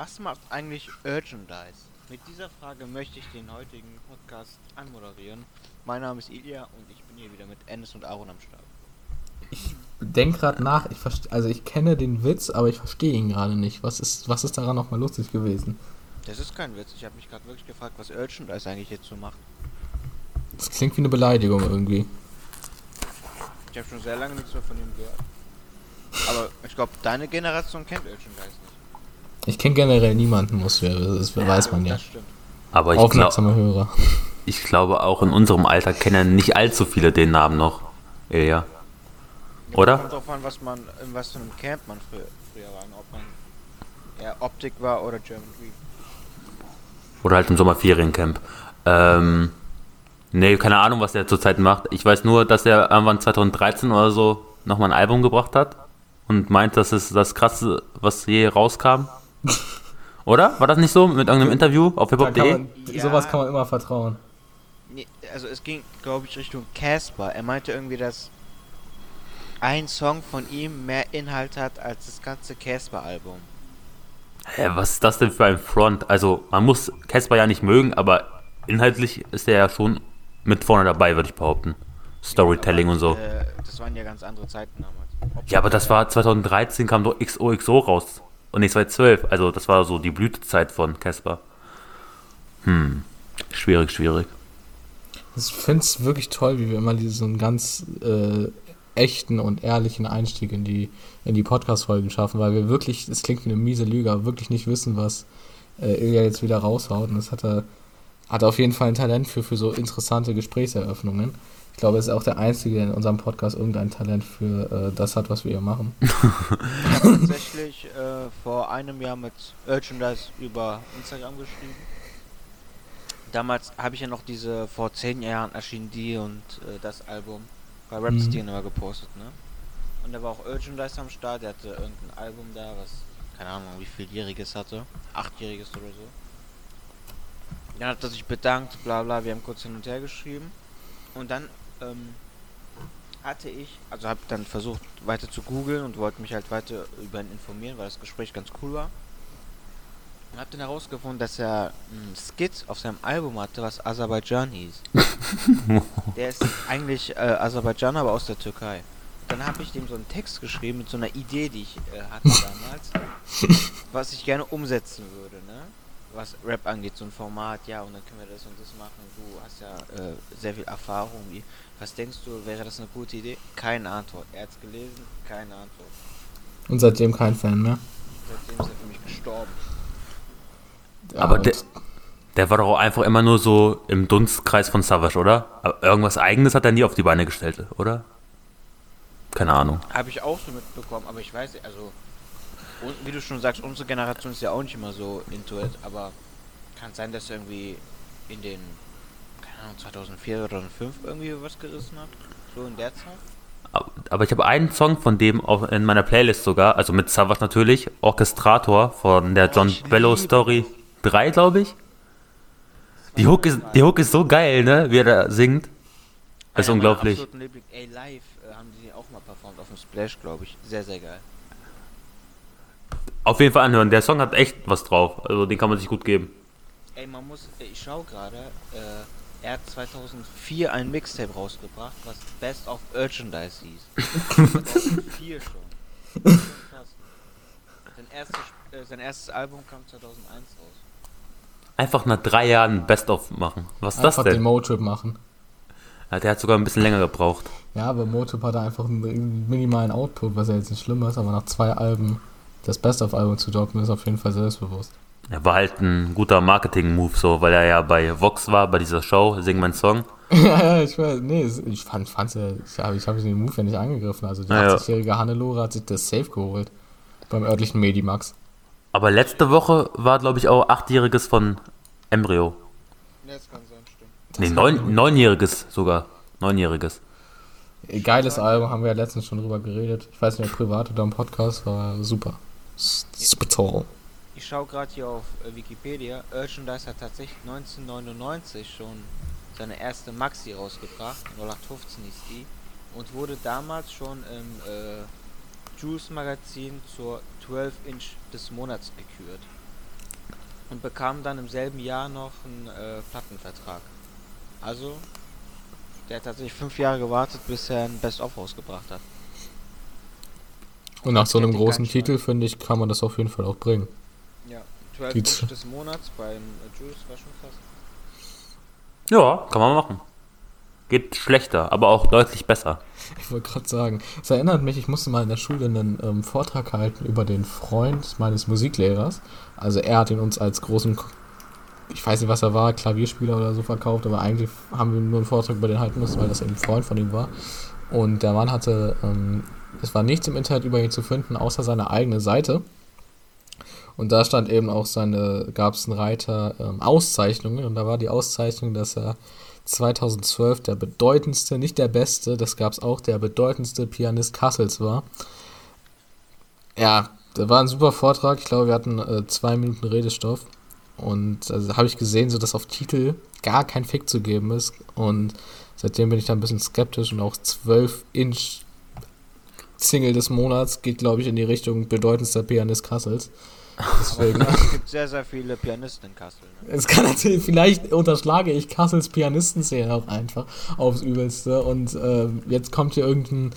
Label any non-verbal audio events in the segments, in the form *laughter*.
Was macht eigentlich Urchandise? Mit dieser Frage möchte ich den heutigen Podcast anmoderieren. Mein Name ist Ilya und ich bin hier wieder mit Ennis und Aaron am Start. Ich denke gerade nach, ich also ich kenne den Witz, aber ich verstehe ihn gerade nicht. Was ist, was ist daran nochmal lustig gewesen? Das ist kein Witz. Ich habe mich gerade wirklich gefragt, was Urchandise eigentlich jetzt so macht. Das klingt wie eine Beleidigung irgendwie. Ich habe schon sehr lange nichts mehr von ihm gehört. Aber ich glaube, deine Generation kennt Urchandise nicht. Ich kenne generell niemanden, muss wir, das ja, weiß man ja. Aber ich Aufmerksame glaub, Hörer. Ich glaube, auch in unserem Alter kennen nicht allzu viele den Namen noch. Ja. Oder? Kommt drauf an, was man, in was für einem Camp man früher, früher war. Ob man eher Optik war oder German Green. Oder halt im Sommerferiencamp. Ähm, nee, keine Ahnung, was der zurzeit macht. Ich weiß nur, dass er irgendwann 2013 oder so nochmal ein Album gebracht hat und meint, das ist das krasseste, was je rauskam. Oder? War das nicht so mit irgendeinem Interview auf hiphop.de? Ja, sowas kann man immer vertrauen. Nee, also es ging, glaube ich, Richtung Casper. Er meinte irgendwie, dass ein Song von ihm mehr Inhalt hat als das ganze Casper-Album. Hä, was ist das denn für ein Front? Also, man muss Casper ja nicht mögen, aber inhaltlich ist er ja schon mit vorne dabei, würde ich behaupten. Storytelling ja, und so. Äh, das waren ja ganz andere Zeiten damals. Ob ja, aber das war 2013 kam doch XOXO raus. Und nicht 2012. Also, das war so die Blütezeit von Casper. Hm. Schwierig, schwierig. Ich finde es wirklich toll, wie wir immer diesen ganz äh, echten und ehrlichen Einstieg in die, in die Podcast-Folgen schaffen, weil wir wirklich, es klingt wie eine miese Lüge, wirklich nicht wissen, was äh, Ilja jetzt wieder raushaut. Und das hat er, hat auf jeden Fall ein Talent für, für so interessante Gesprächseröffnungen. Ich glaube, er ist auch der Einzige, der in unserem Podcast irgendein Talent für äh, das hat, was wir hier machen. Ich *laughs* habe tatsächlich äh, vor einem Jahr mit Urchandise über Instagram geschrieben. Damals habe ich ja noch diese vor zehn Jahren erschienen die und äh, das Album bei Rap mhm. immer gepostet, ne? Und da war auch Urchandise am Start, der hatte irgendein Album da, was, keine Ahnung, wie vieljähriges hatte. Achtjähriges oder so. Dann hat er sich bedankt, bla bla, wir haben kurz hin und her geschrieben. Und dann, ähm, hatte ich, also habe dann versucht weiter zu googeln und wollte mich halt weiter über ihn informieren, weil das Gespräch ganz cool war. Und hab dann herausgefunden, dass er einen Skit auf seinem Album hatte, was Aserbaidschan hieß. *laughs* Der ist eigentlich äh, Aserbaidschaner, aber aus der Türkei. dann habe ich dem so einen Text geschrieben mit so einer Idee, die ich äh, hatte *laughs* damals, was ich gerne umsetzen würde, ne? Was Rap angeht, so ein Format, ja, und dann können wir das und das machen. Du hast ja äh, sehr viel Erfahrung. Wie, was denkst du, wäre das eine gute Idee? Keine Antwort. Er hat's gelesen, keine Antwort. Und seitdem kein Fan mehr? Seitdem ist er für mich gestorben. Aber der, der war doch auch einfach immer nur so im Dunstkreis von Savage, oder? Aber irgendwas Eigenes hat er nie auf die Beine gestellt, oder? Keine Ahnung. Habe ich auch so mitbekommen, aber ich weiß, also, wie du schon sagst, unsere Generation ist ja auch nicht immer so into it, aber kann sein, dass er irgendwie in den, keine Ahnung, 2004 oder 2005 irgendwie was gerissen hat? So in der Zeit? Aber ich habe einen Song von dem auch in meiner Playlist sogar, also mit Savage natürlich, Orchestrator von der oh, John Bello Story. 3, glaube ich. Die Hook, ist, die Hook ist so geil, ne? Wie er da singt. Das ist unglaublich. Ey, live äh, haben die auch mal performt auf dem Splash, glaube ich. Sehr, sehr geil. Auf jeden Fall anhören. Der Song hat echt was drauf. Also den kann man sich gut geben. Ey, man muss, ich schau gerade, äh, er hat 2004 ein Mixtape rausgebracht, was Best of Urchandise hieß. *laughs* 2004 schon. Krass. Sein erstes, äh, sein erstes Album kam 2001 raus einfach nach drei Jahren Best-of machen. Was ist einfach das denn? den Motrip machen. Ja, der hat sogar ein bisschen länger gebraucht. Ja, aber Motrip hatte einfach einen minimalen Output, was ja jetzt nicht schlimm ist, aber nach zwei Alben das Best-of-Album zu droppen, ist auf jeden Fall selbstbewusst. Er war halt ein guter Marketing-Move, so, weil er ja bei Vox war, bei dieser Show, Sing mein Song. *laughs* ja, ich weiß, nee, ich fand, fand's ja, ich habe ich hab den Move ja nicht angegriffen. Also die ja, 80-jährige Hannelore hat sich das safe geholt beim örtlichen Medimax. Aber letzte Woche war, glaube ich, auch achtjähriges von Embryo. Ja, das kann sein, stimmt. Nee, neun, neunjähriges sogar. Neunjähriges. Geiles Album, haben wir ja letztens schon drüber geredet. Ich weiß nicht, ob privat oder im Podcast, war super. Super toll. Ich schaue gerade hier auf äh, Wikipedia. Urchandise hat tatsächlich 1999 schon seine erste Maxi rausgebracht. 0815 ist die. Und wurde damals schon im äh, Juice Magazin zur 12 Inch des Monats gekürt. und bekam dann im selben Jahr noch einen äh, Plattenvertrag. Also, der hat tatsächlich fünf Jahre gewartet, bis er ein Best-of rausgebracht hat. Und nach so einem großen. Titel, finde ich, kann man das auf jeden Fall auch bringen. Ja, 12 Die Push des Monats beim äh, Juice war schon krass. Ja, kann man machen. Geht schlechter, aber auch deutlich besser. Ich wollte gerade sagen, es erinnert mich, ich musste mal in der Schule einen ähm, Vortrag halten über den Freund meines Musiklehrers. Also er hat ihn uns als großen, ich weiß nicht, was er war, Klavierspieler oder so verkauft, aber eigentlich haben wir nur einen Vortrag über den halten müssen, weil das eben ein Freund von ihm war. Und der Mann hatte, ähm, es war nichts im Internet über ihn zu finden, außer seine eigene Seite. Und da stand eben auch seine, gab es einen Reiter ähm, Auszeichnungen und da war die Auszeichnung, dass er 2012 der bedeutendste, nicht der beste, das gab es auch, der bedeutendste Pianist Kassels war. Ja, das war ein super Vortrag. Ich glaube, wir hatten äh, zwei Minuten Redestoff. Und also habe ich gesehen, so dass auf Titel gar kein Fick zu geben ist. Und seitdem bin ich da ein bisschen skeptisch und auch 12 Inch Single des Monats geht, glaube ich, in die Richtung bedeutendster Pianist Kassels. Deswegen. *laughs* Es gibt sehr, sehr viele Pianisten in Kassel. Ne? Es kann natürlich, vielleicht unterschlage ich Kassels Pianistenszene auch einfach aufs Übelste und ähm, jetzt kommt hier irgendein,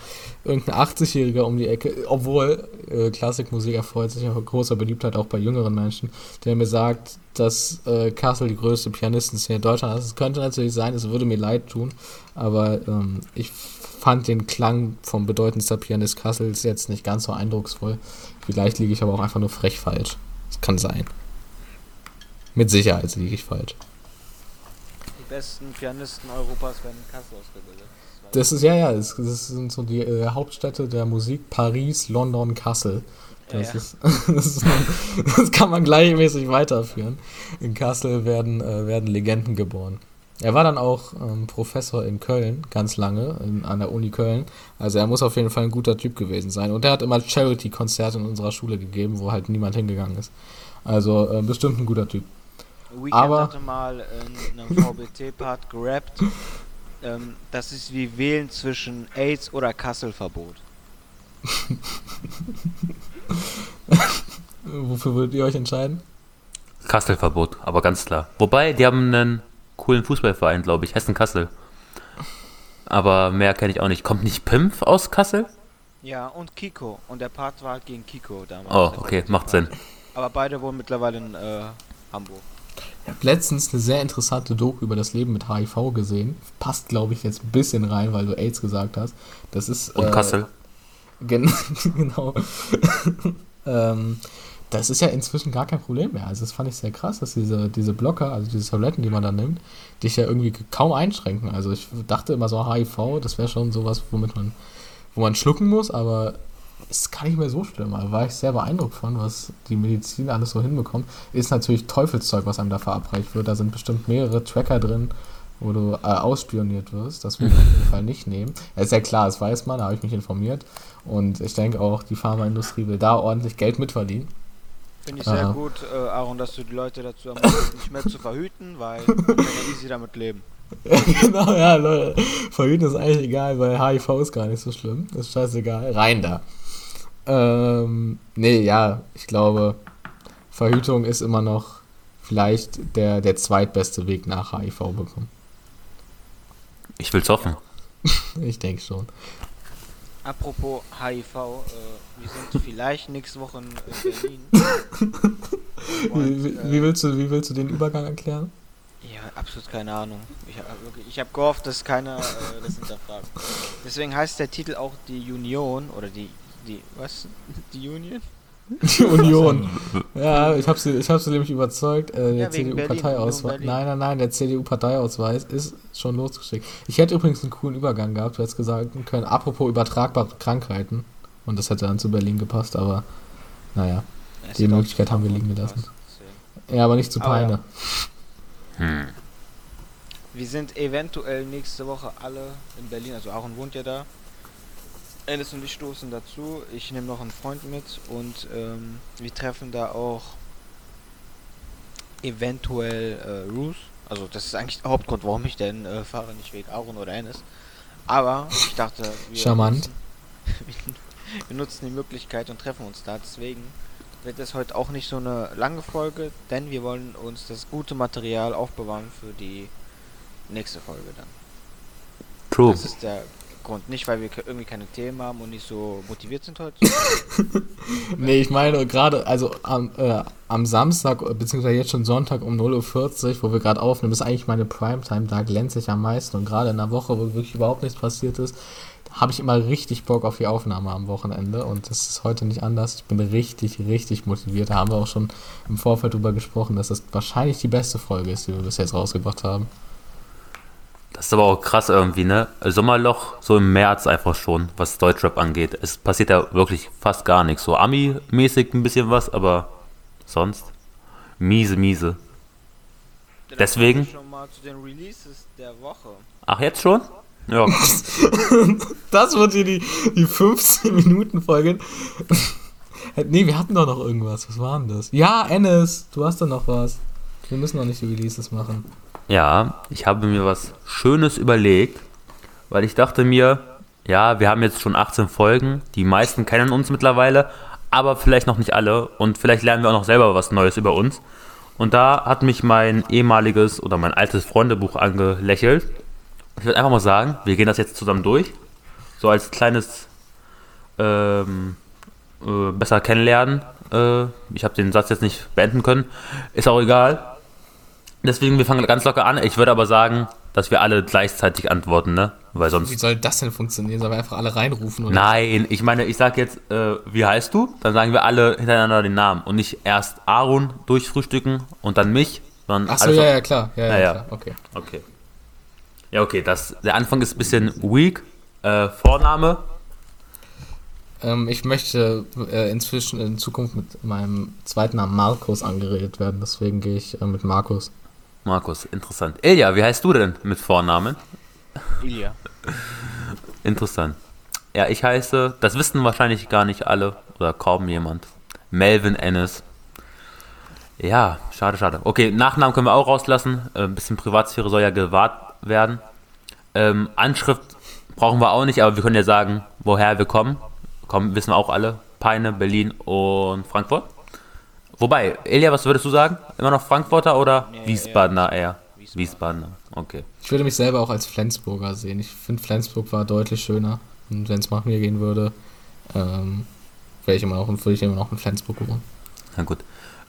irgendein 80-Jähriger um die Ecke, obwohl äh, Klassikmusik erfreut sich ja großer Beliebtheit auch bei jüngeren Menschen, der mir sagt, dass äh, Kassel die größte Pianistenszene in Deutschland ist. Es könnte natürlich sein, es würde mir leid tun, aber ähm, ich fand den Klang vom bedeutendster Pianist Kassels jetzt nicht ganz so eindrucksvoll. Vielleicht liege ich aber auch einfach nur frech falsch. Das kann sein. Mit Sicherheit liege ich falsch. Die besten Pianisten Europas werden in Kassel ausgebildet. Das ist, ja, ja, das, das sind so die äh, Hauptstädte der Musik. Paris, London, Kassel. Das, Ja. ist, *laughs* das, ist, das kann man gleichmäßig weiterführen. In Kassel werden, äh, werden Legenden geboren. Er war dann auch ähm, Professor in Köln, ganz lange, in, an der Uni Köln. Also er muss auf jeden Fall ein guter Typ gewesen sein. Und er hat immer Charity-Konzerte in unserer Schule gegeben, wo halt niemand hingegangen ist. Also äh, bestimmt ein guter Typ. Weekend Aber- hatte mal in einem VBT-Part gerappt. Ähm, das ist wie wählen zwischen AIDS oder Kasselverbot. *laughs* Wofür würdet ihr euch entscheiden? Kasselverbot, aber ganz klar. Wobei, die haben einen coolen Fußballverein, glaube ich, Hessen-Kassel. Aber mehr kenne ich auch nicht. Kommt nicht Pimpf aus Kassel? Ja, und Kiko. Und der Part war halt gegen Kiko damals. Oh, okay, macht Sinn. Aber beide wohnen mittlerweile in äh, Hamburg. Ich habe letztens eine sehr interessante Doku über das Leben mit HIV gesehen. Passt, glaube ich, jetzt ein bisschen rein, weil du AIDS gesagt hast. Das ist. Und äh, Kassel. Gen *laughs* genau. *laughs* ähm, das ist ja inzwischen gar kein Problem mehr. Also das fand ich sehr krass, dass diese, diese Blocker, also diese Tabletten, die man da nimmt, dich ja irgendwie kaum einschränken. Also ich dachte immer so HIV, das wäre schon sowas, womit man, wo man schlucken muss, aber ist gar nicht mehr so schlimm. Da war ich sehr beeindruckt von, was die Medizin alles so hinbekommt. Ist natürlich Teufelszeug, was einem da verabreicht wird. Da sind bestimmt mehrere Tracker drin, wo du äh, ausspioniert wirst. Das will ich auf jeden Fall nicht nehmen. Ja, ist ja klar, das weiß man, da habe ich mich informiert. Und ich denke auch, die Pharmaindustrie will da ordentlich Geld mitverdienen. Finde ich sehr Aha. gut, äh, Aaron, dass du die Leute dazu ermutigst, nicht mehr zu verhüten, weil man kann ja easy damit leben. *laughs* genau, ja, Leute. Verhüten ist eigentlich egal, weil HIV ist gar nicht so schlimm. Ist scheißegal. Rein da. Ähm, nee, ja, ich glaube, Verhütung ist immer noch vielleicht der, der zweitbeste Weg nach HIV bekommen. Ich will's hoffen. *laughs* Ich denke schon. Apropos HIV, äh, wir sind *laughs* vielleicht nächste Woche in äh, Berlin. *laughs* Wie, Und, wie, äh, wie, willst du, wie willst du den Übergang erklären? Ja, absolut keine Ahnung. Ich habe ich hab gehofft, dass keiner äh, das hinterfragt. *laughs* Deswegen heißt der Titel auch die Union oder die die was? Die Union? Die *laughs* Union. *laughs* Ja, ich habe sie, ich hab sie nämlich überzeugt. Äh, der Ja, CDU-Parteiausweis. Nein, nein, nein, der CDU-Parteiausweis ist schon losgeschickt. Ich hätte übrigens einen coolen Übergang gehabt. Du hättest gesagt können, apropos übertragbare Krankheiten. Und das hätte dann zu Berlin gepasst, aber naja. Es Die Möglichkeit haben wir liegen gelassen. Ja, aber nicht zu Aber ja. Peine. Hm. Wir sind eventuell nächste Woche alle in Berlin, also Aaron wohnt ja da. Alice und ich stoßen dazu. Ich nehme noch einen Freund mit und ähm, wir treffen da auch eventuell äh, Ruth. Also das ist eigentlich der Hauptgrund, warum ich denn äh, fahre, nicht wegen Aaron oder Ennis. Aber ich dachte, wir Charmant. Nutzen, *laughs* wir nutzen die Möglichkeit und treffen uns da. Deswegen wird es heute auch nicht so eine lange Folge, denn wir wollen uns das gute Material aufbewahren für die nächste Folge dann. True. Das ist der Grund. Nicht, weil wir irgendwie keine Themen haben und nicht so motiviert sind heute. *laughs* Nee, ich meine gerade, also am, äh, am Samstag, beziehungsweise jetzt schon Sonntag um 0.40 Uhr, wo wir gerade aufnehmen, ist eigentlich meine Primetime, da glänze ich am meisten. Und gerade in einer Woche, wo wirklich überhaupt nichts passiert ist, habe ich immer richtig Bock auf die Aufnahme am Wochenende. Und das ist heute nicht anders. Ich bin richtig, richtig motiviert. Da haben wir auch schon im Vorfeld drüber gesprochen, dass das wahrscheinlich die beste Folge ist, die wir bis jetzt rausgebracht haben. Das ist aber auch krass irgendwie, ne? Sommerloch so im März einfach schon, was Deutschrap angeht. Es passiert ja wirklich fast gar nichts. So Ami-mäßig ein bisschen was, aber sonst miese, miese. Dann Deswegen? Schon mal zu den Releases der Woche. Ach, jetzt schon? Ja. *laughs* Das wird hier die, die 15-Minuten-Folge. *laughs* nee, wir hatten doch noch irgendwas. Was war denn das? Ja, Ennis, du hast doch noch was. Wir müssen noch nicht die Releases machen. Ja, ich habe mir was Schönes überlegt, weil ich dachte mir, ja, wir haben jetzt schon 18 Folgen, die meisten kennen uns mittlerweile, aber vielleicht noch nicht alle und vielleicht lernen wir auch noch selber was Neues über uns. Und da hat mich mein ehemaliges oder mein altes Freundebuch angelächelt. Ich würde einfach mal sagen, wir gehen das jetzt zusammen durch, so als kleines ähm, äh, besser kennenlernen. Äh, ich habe den Satz jetzt nicht beenden können, ist auch egal. Deswegen, wir fangen ganz locker an. Ich würde aber sagen, dass wir alle gleichzeitig antworten, ne? Weil Wie sonst. soll das denn funktionieren? Sollen wir einfach alle reinrufen? Oder? Nein, ich meine, ich sag jetzt, äh, wie heißt du? Dann sagen wir alle hintereinander den Namen und nicht erst Aaron durchfrühstücken und dann mich, sondern Achso, alles ja, ja, klar. Ja, ja, Ja, ja. klar. Okay. Okay. Ja, okay, das, der Anfang ist ein bisschen weak. Äh, Vorname, Ähm, ich möchte äh, inzwischen in Zukunft mit meinem zweiten Namen Markus angeredet werden. Deswegen gehe ich äh, mit Markus. Markus, interessant. Ilja, wie heißt du denn mit Vornamen? Ilja. *laughs* Interessant. Ja, ich heiße, das wissen wahrscheinlich gar nicht alle oder kaum jemand. Melvin Ennis. Ja, schade, schade. Okay, Nachnamen können wir auch rauslassen. Äh, Ein bisschen Privatsphäre soll ja gewahrt werden. Ähm, Anschrift brauchen wir auch nicht, aber wir können ja sagen, woher wir kommen. Kommen, wissen wir auch alle. Peine, Berlin und Frankfurt. Wobei, Elia, was würdest du sagen? Immer noch Frankfurter oder Nee, Wiesbadener eher? Wiesbaden. Wiesbadener, okay. Ich würde mich selber auch als Flensburger sehen. Ich finde, Flensburg war deutlich schöner. Und wenn es nach mir gehen würde, ähm, wäre ich immer noch, würde ich immer noch in Flensburg wohnen. Na gut.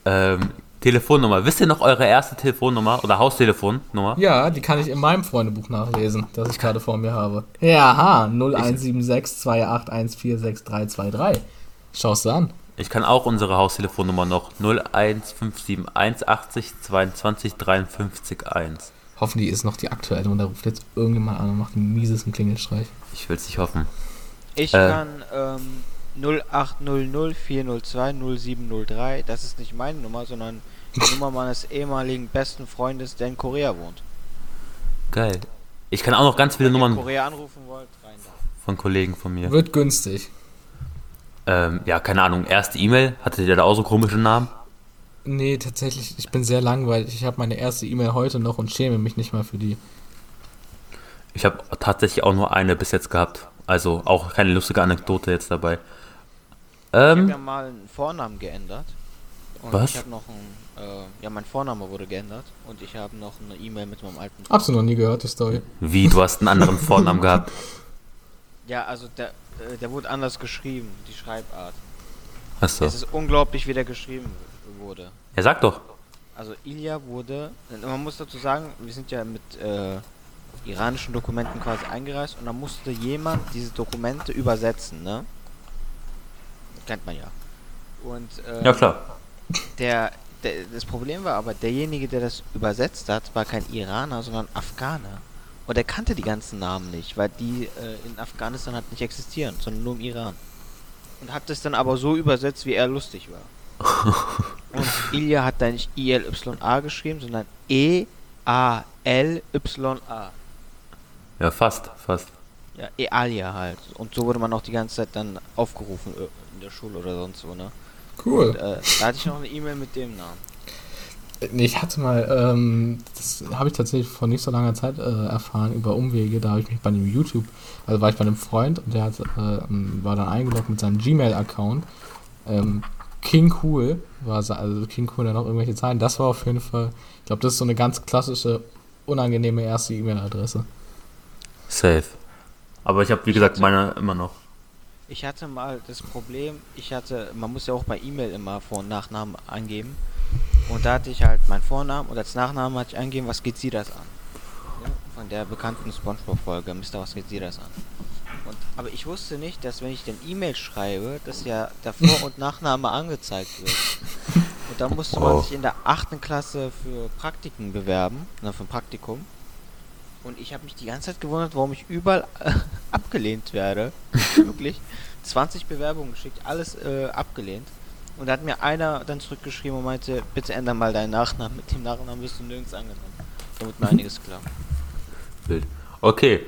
Ähm, Telefonnummer. Wisst ihr noch eure erste Telefonnummer oder Haustelefonnummer? Ja, die kann ich in meinem Freundebuch nachlesen, das ich *laughs* gerade vor mir habe. Ja, ha, 0176 28146323. Schaust du an. Ich kann auch unsere Haustelefonnummer noch 01571 180 22 53 1. Hoffen die ist noch die aktuelle und da ruft jetzt irgendjemand an und macht einen miesesten Klingelstreich. Ich will es nicht hoffen. Ich Äh. kann ähm, 0800 402 0703. Das ist nicht meine Nummer, sondern die Nummer meines ehemaligen besten Freundes, der in Korea wohnt. Geil. Ich kann auch noch ganz viele Wenn Nummern Korea anrufen wollt, rein da. von Kollegen von mir. Wird günstig. Ähm, ja, keine Ahnung. Erste E-Mail. Hattet ihr da auch so komische Namen? Nee, tatsächlich, ich bin sehr langweilig. Ich habe meine erste E-Mail heute noch und schäme mich nicht mal für die. Ich habe tatsächlich auch nur eine bis jetzt gehabt. Also auch keine lustige Anekdote jetzt dabei. Ich habe Ähm, ja mal einen Vornamen geändert. Und Was? ich habe noch ein, äh, ja, mein Vorname wurde geändert und ich habe noch eine E-Mail mit meinem alten Hab's noch nie gehört, die Story. wie, du hast einen anderen Vornamen gehabt? *laughs* Ja, also der, äh, der wurde anders geschrieben, die Schreibart. Achso. Es ist unglaublich, wie der geschrieben wurde. Ja, sag doch. Also Ilya wurde, man muss dazu sagen, wir sind ja mit äh, iranischen Dokumenten quasi eingereist und da musste jemand diese Dokumente übersetzen, ne? Kennt man ja. Und äh, Ja, klar. der, der, das Problem war aber, derjenige, der das übersetzt hat, war kein Iraner, sondern Afghaner. Und er kannte die ganzen Namen nicht, weil die äh, in Afghanistan halt nicht existieren, sondern nur im Iran. Und hat es dann aber so übersetzt, wie er lustig war. *laughs* Und Ilya hat da nicht I-L-Y-A geschrieben, sondern E E-A-L-Y-A. Ja, fast, fast. Ja, Ealia halt. Und so wurde man auch die ganze Zeit dann aufgerufen äh, in der Schule oder sonst wo, ne? Cool. Und, äh, da hatte ich noch eine E-Mail mit dem Namen. Ich hatte mal, ähm, das habe ich tatsächlich vor nicht so langer Zeit äh, erfahren über Umwege. Da habe ich mich bei einem YouTube, also war ich bei einem Freund und der hat, äh, war dann eingeloggt mit seinem Gmail-Account. Ähm, King Cool war also King Cool dann noch irgendwelche Zahlen. Das war auf jeden Fall, ich glaube, das ist so eine ganz klassische, unangenehme erste E-Mail-Adresse. Safe. Aber ich habe, wie gesagt, meine immer noch. Ich hatte mal das Problem, ich hatte, man muss ja auch bei E-Mail immer Vor- und Nachnamen angeben. Und da hatte ich halt meinen Vornamen und als Nachnamen hatte ich eingeben, was geht sie das an? Ja, von der bekannten Spongebob-Folge, Mister, was geht sie das an? Und, aber ich wusste nicht, dass wenn ich den E-Mail schreibe, dass ja der Vor- und Nachname angezeigt wird. Und da musste man Oh. sich in der achten Klasse für Praktiken bewerben, na, für ein Praktikum. Und ich habe mich die ganze Zeit gewundert, warum ich überall äh, *laughs* abgelehnt werde. Wirklich. *laughs* 20 Bewerbungen geschickt, alles äh, abgelehnt. Und da hat mir einer dann zurückgeschrieben und meinte, bitte ändere mal deinen Nachnamen. Mit dem Nachnamen wirst du nirgends angenommen. Da wird mir einiges klar. Bild. Okay.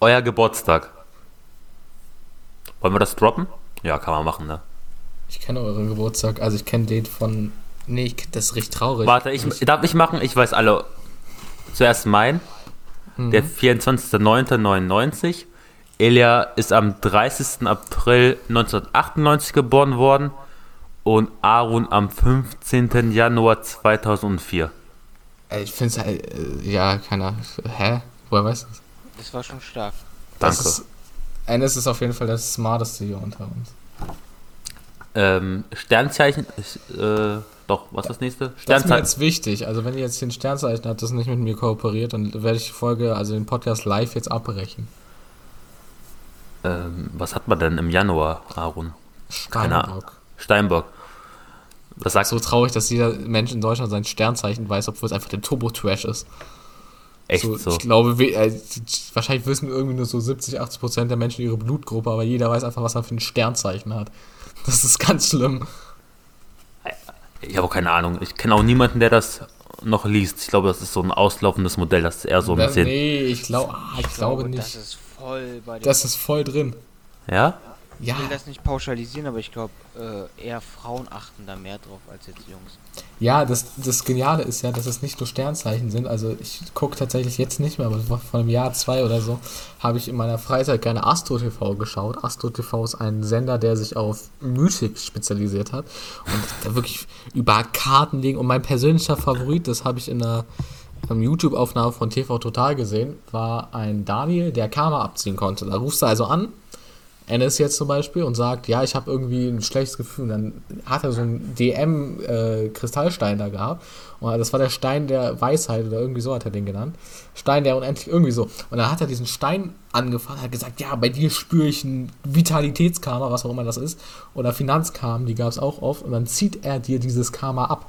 Euer Geburtstag. Wollen wir das droppen? Ja, kann man machen, ne? Ich kenne euren Geburtstag, also ich kenne den von. Nee, ich, das ist richtig traurig. Warte, ich, darf ich machen? Ich weiß alle. Zuerst mein. Mhm. Der 24.09.99. Elia ist am 30. April 1998 geboren worden. Und Arun am 15. Januar 2004. Ey, Ich finde es halt, äh, ja, keiner. Hä? Woher weißt du das? Das war schon stark. Das Danke. Ist, eines ist auf jeden Fall das Smarteste hier unter uns. Ähm, Sternzeichen. ist, Äh, doch, was ist das nächste? Das ist mir Sternzeichen. jetzt wichtig. Also, wenn ihr jetzt den Sternzeichen habt, das nicht mit mir kooperiert, dann werde ich die Folge, also den Podcast live jetzt abbrechen. Ähm, was hat man denn im Januar, Arun? Keine Ahnung. Steinbock. Was sagst So traurig, dass jeder Mensch in Deutschland sein Sternzeichen weiß, obwohl es einfach der Turbo-Trash ist. Echt so, so. Ich glaube, we- äh, wahrscheinlich wissen irgendwie nur so 70, 80 Prozent der Menschen ihre Blutgruppe, aber jeder weiß einfach, was er für ein Sternzeichen hat. Das ist ganz schlimm. Ich habe auch keine Ahnung. Ich kenne auch niemanden, der das noch liest. Ich glaube, das ist so ein auslaufendes Modell. Das ist eher so ein Da- bisschen. nee, ich, glaub, ah, ich, glaube Das nicht. ist voll bei den. Das ist voll drin. Ja? Ja, ich will das nicht pauschalisieren, aber ich glaube, äh, eher Frauen achten da mehr drauf als jetzt Jungs. ja das, das Geniale ist ja, dass es nicht nur Sternzeichen sind. Also ich gucke tatsächlich jetzt nicht mehr, aber vor einem Jahr, zwei oder so, habe ich in meiner Freizeit gerne Astro TV geschaut. Astro TV ist ein Sender, der sich auf Mythik spezialisiert hat und da wirklich über Karten legen. Und mein persönlicher Favorit, das habe ich in einer ähm, YouTube-Aufnahme von TV Total gesehen, war ein Daniel, der Karma abziehen konnte. Da rufst du also an, Ennis jetzt zum Beispiel und sagt, ja, ich habe irgendwie ein schlechtes Gefühl. Und dann hat er so einen DM-Kristallstein da gehabt. Und das war der Stein der Weisheit oder irgendwie so hat er den genannt. Stein der unendlich irgendwie so. Und dann hat er diesen Stein angefangen, hat gesagt, ja, bei dir spüre ich ein Vitalitätskarma, was auch immer das ist. Oder Finanzkarma, die gab es auch oft. Und dann zieht er dir dieses Karma ab.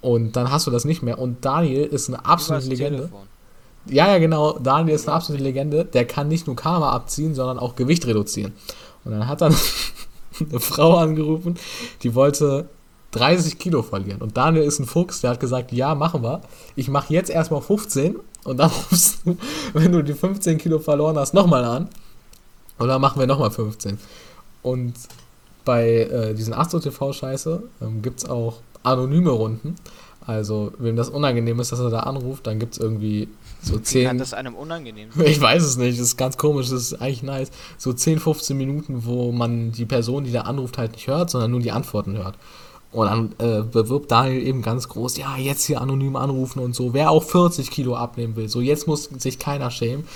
Und dann hast du das nicht mehr. Und Daniel ist eine absolute Legende. Telefon. Ja, ja, genau. Daniel ist eine absolute Legende. Der kann nicht nur Karma abziehen, sondern auch Gewicht reduzieren. Und dann hat dann *laughs* eine Frau angerufen, die wollte 30 Kilo verlieren. Und Daniel ist ein Fuchs, der hat gesagt, ja, machen wir. Ich mache jetzt erstmal 15 und dann *laughs* rufst du, wenn du die 15 Kilo verloren hast, nochmal an. Und dann machen wir nochmal 15. Und bei äh, diesen Astro-TV-Scheiße ähm, gibt es auch anonyme Runden. Also, wem das unangenehm ist, dass er da anruft, dann gibt es irgendwie so Kann 10. das einem unangenehm sein? Ich weiß es nicht, das ist ganz komisch, das ist eigentlich nice. So 10, 15 Minuten, wo man die Person, die da anruft, halt nicht hört, sondern nur die Antworten hört. Und dann äh, bewirbt Daniel eben ganz groß, ja, jetzt hier anonym anrufen und so. Wer auch 40 Kilo abnehmen will, so jetzt muss sich keiner schämen.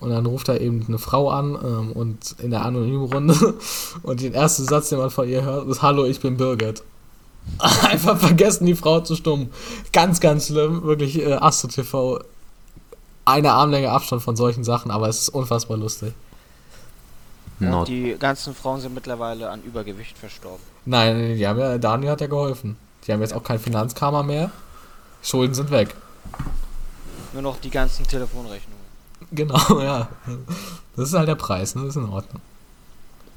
Und dann ruft er eben eine Frau an ähm, und in der anonymen Runde *laughs* und den ersten Satz, den man von ihr hört, ist Hallo, ich bin Birgit. *laughs* Einfach vergessen, die Frau zu stummen. Ganz, ganz schlimm. Wirklich äh, Astro TV. Eine Armlänge Abstand von solchen Sachen, aber es ist unfassbar lustig. Not. Die ganzen Frauen sind mittlerweile an Übergewicht verstorben. Nein, die haben ja, Daniel hat ja geholfen. Die haben jetzt auch kein Finanzkarma mehr. Schulden sind weg. Nur noch die ganzen Telefonrechnungen. Genau, *laughs* ja. Das ist halt der Preis, ne? Das ist in Ordnung.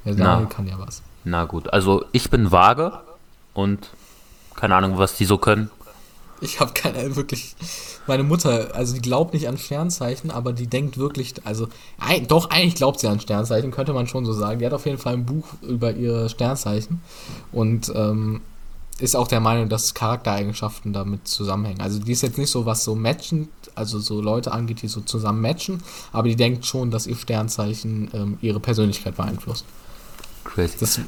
Der Na. Daniel kann ja was. Na gut, also ich bin vage und keine Ahnung, was die so können. Ich habe keine wirklich. Meine Mutter, also die glaubt nicht an Sternzeichen, aber die denkt wirklich, also ein, doch eigentlich glaubt sie an Sternzeichen, könnte man schon so sagen. Die hat auf jeden Fall ein Buch über ihre Sternzeichen und ähm, ist auch der Meinung, dass Charaktereigenschaften damit zusammenhängen. Also die ist jetzt nicht so was so matchend, also so Leute angeht, die so zusammen matchen, aber die denkt schon, dass ihr Sternzeichen ähm, ihre Persönlichkeit beeinflusst. Crazy. Das,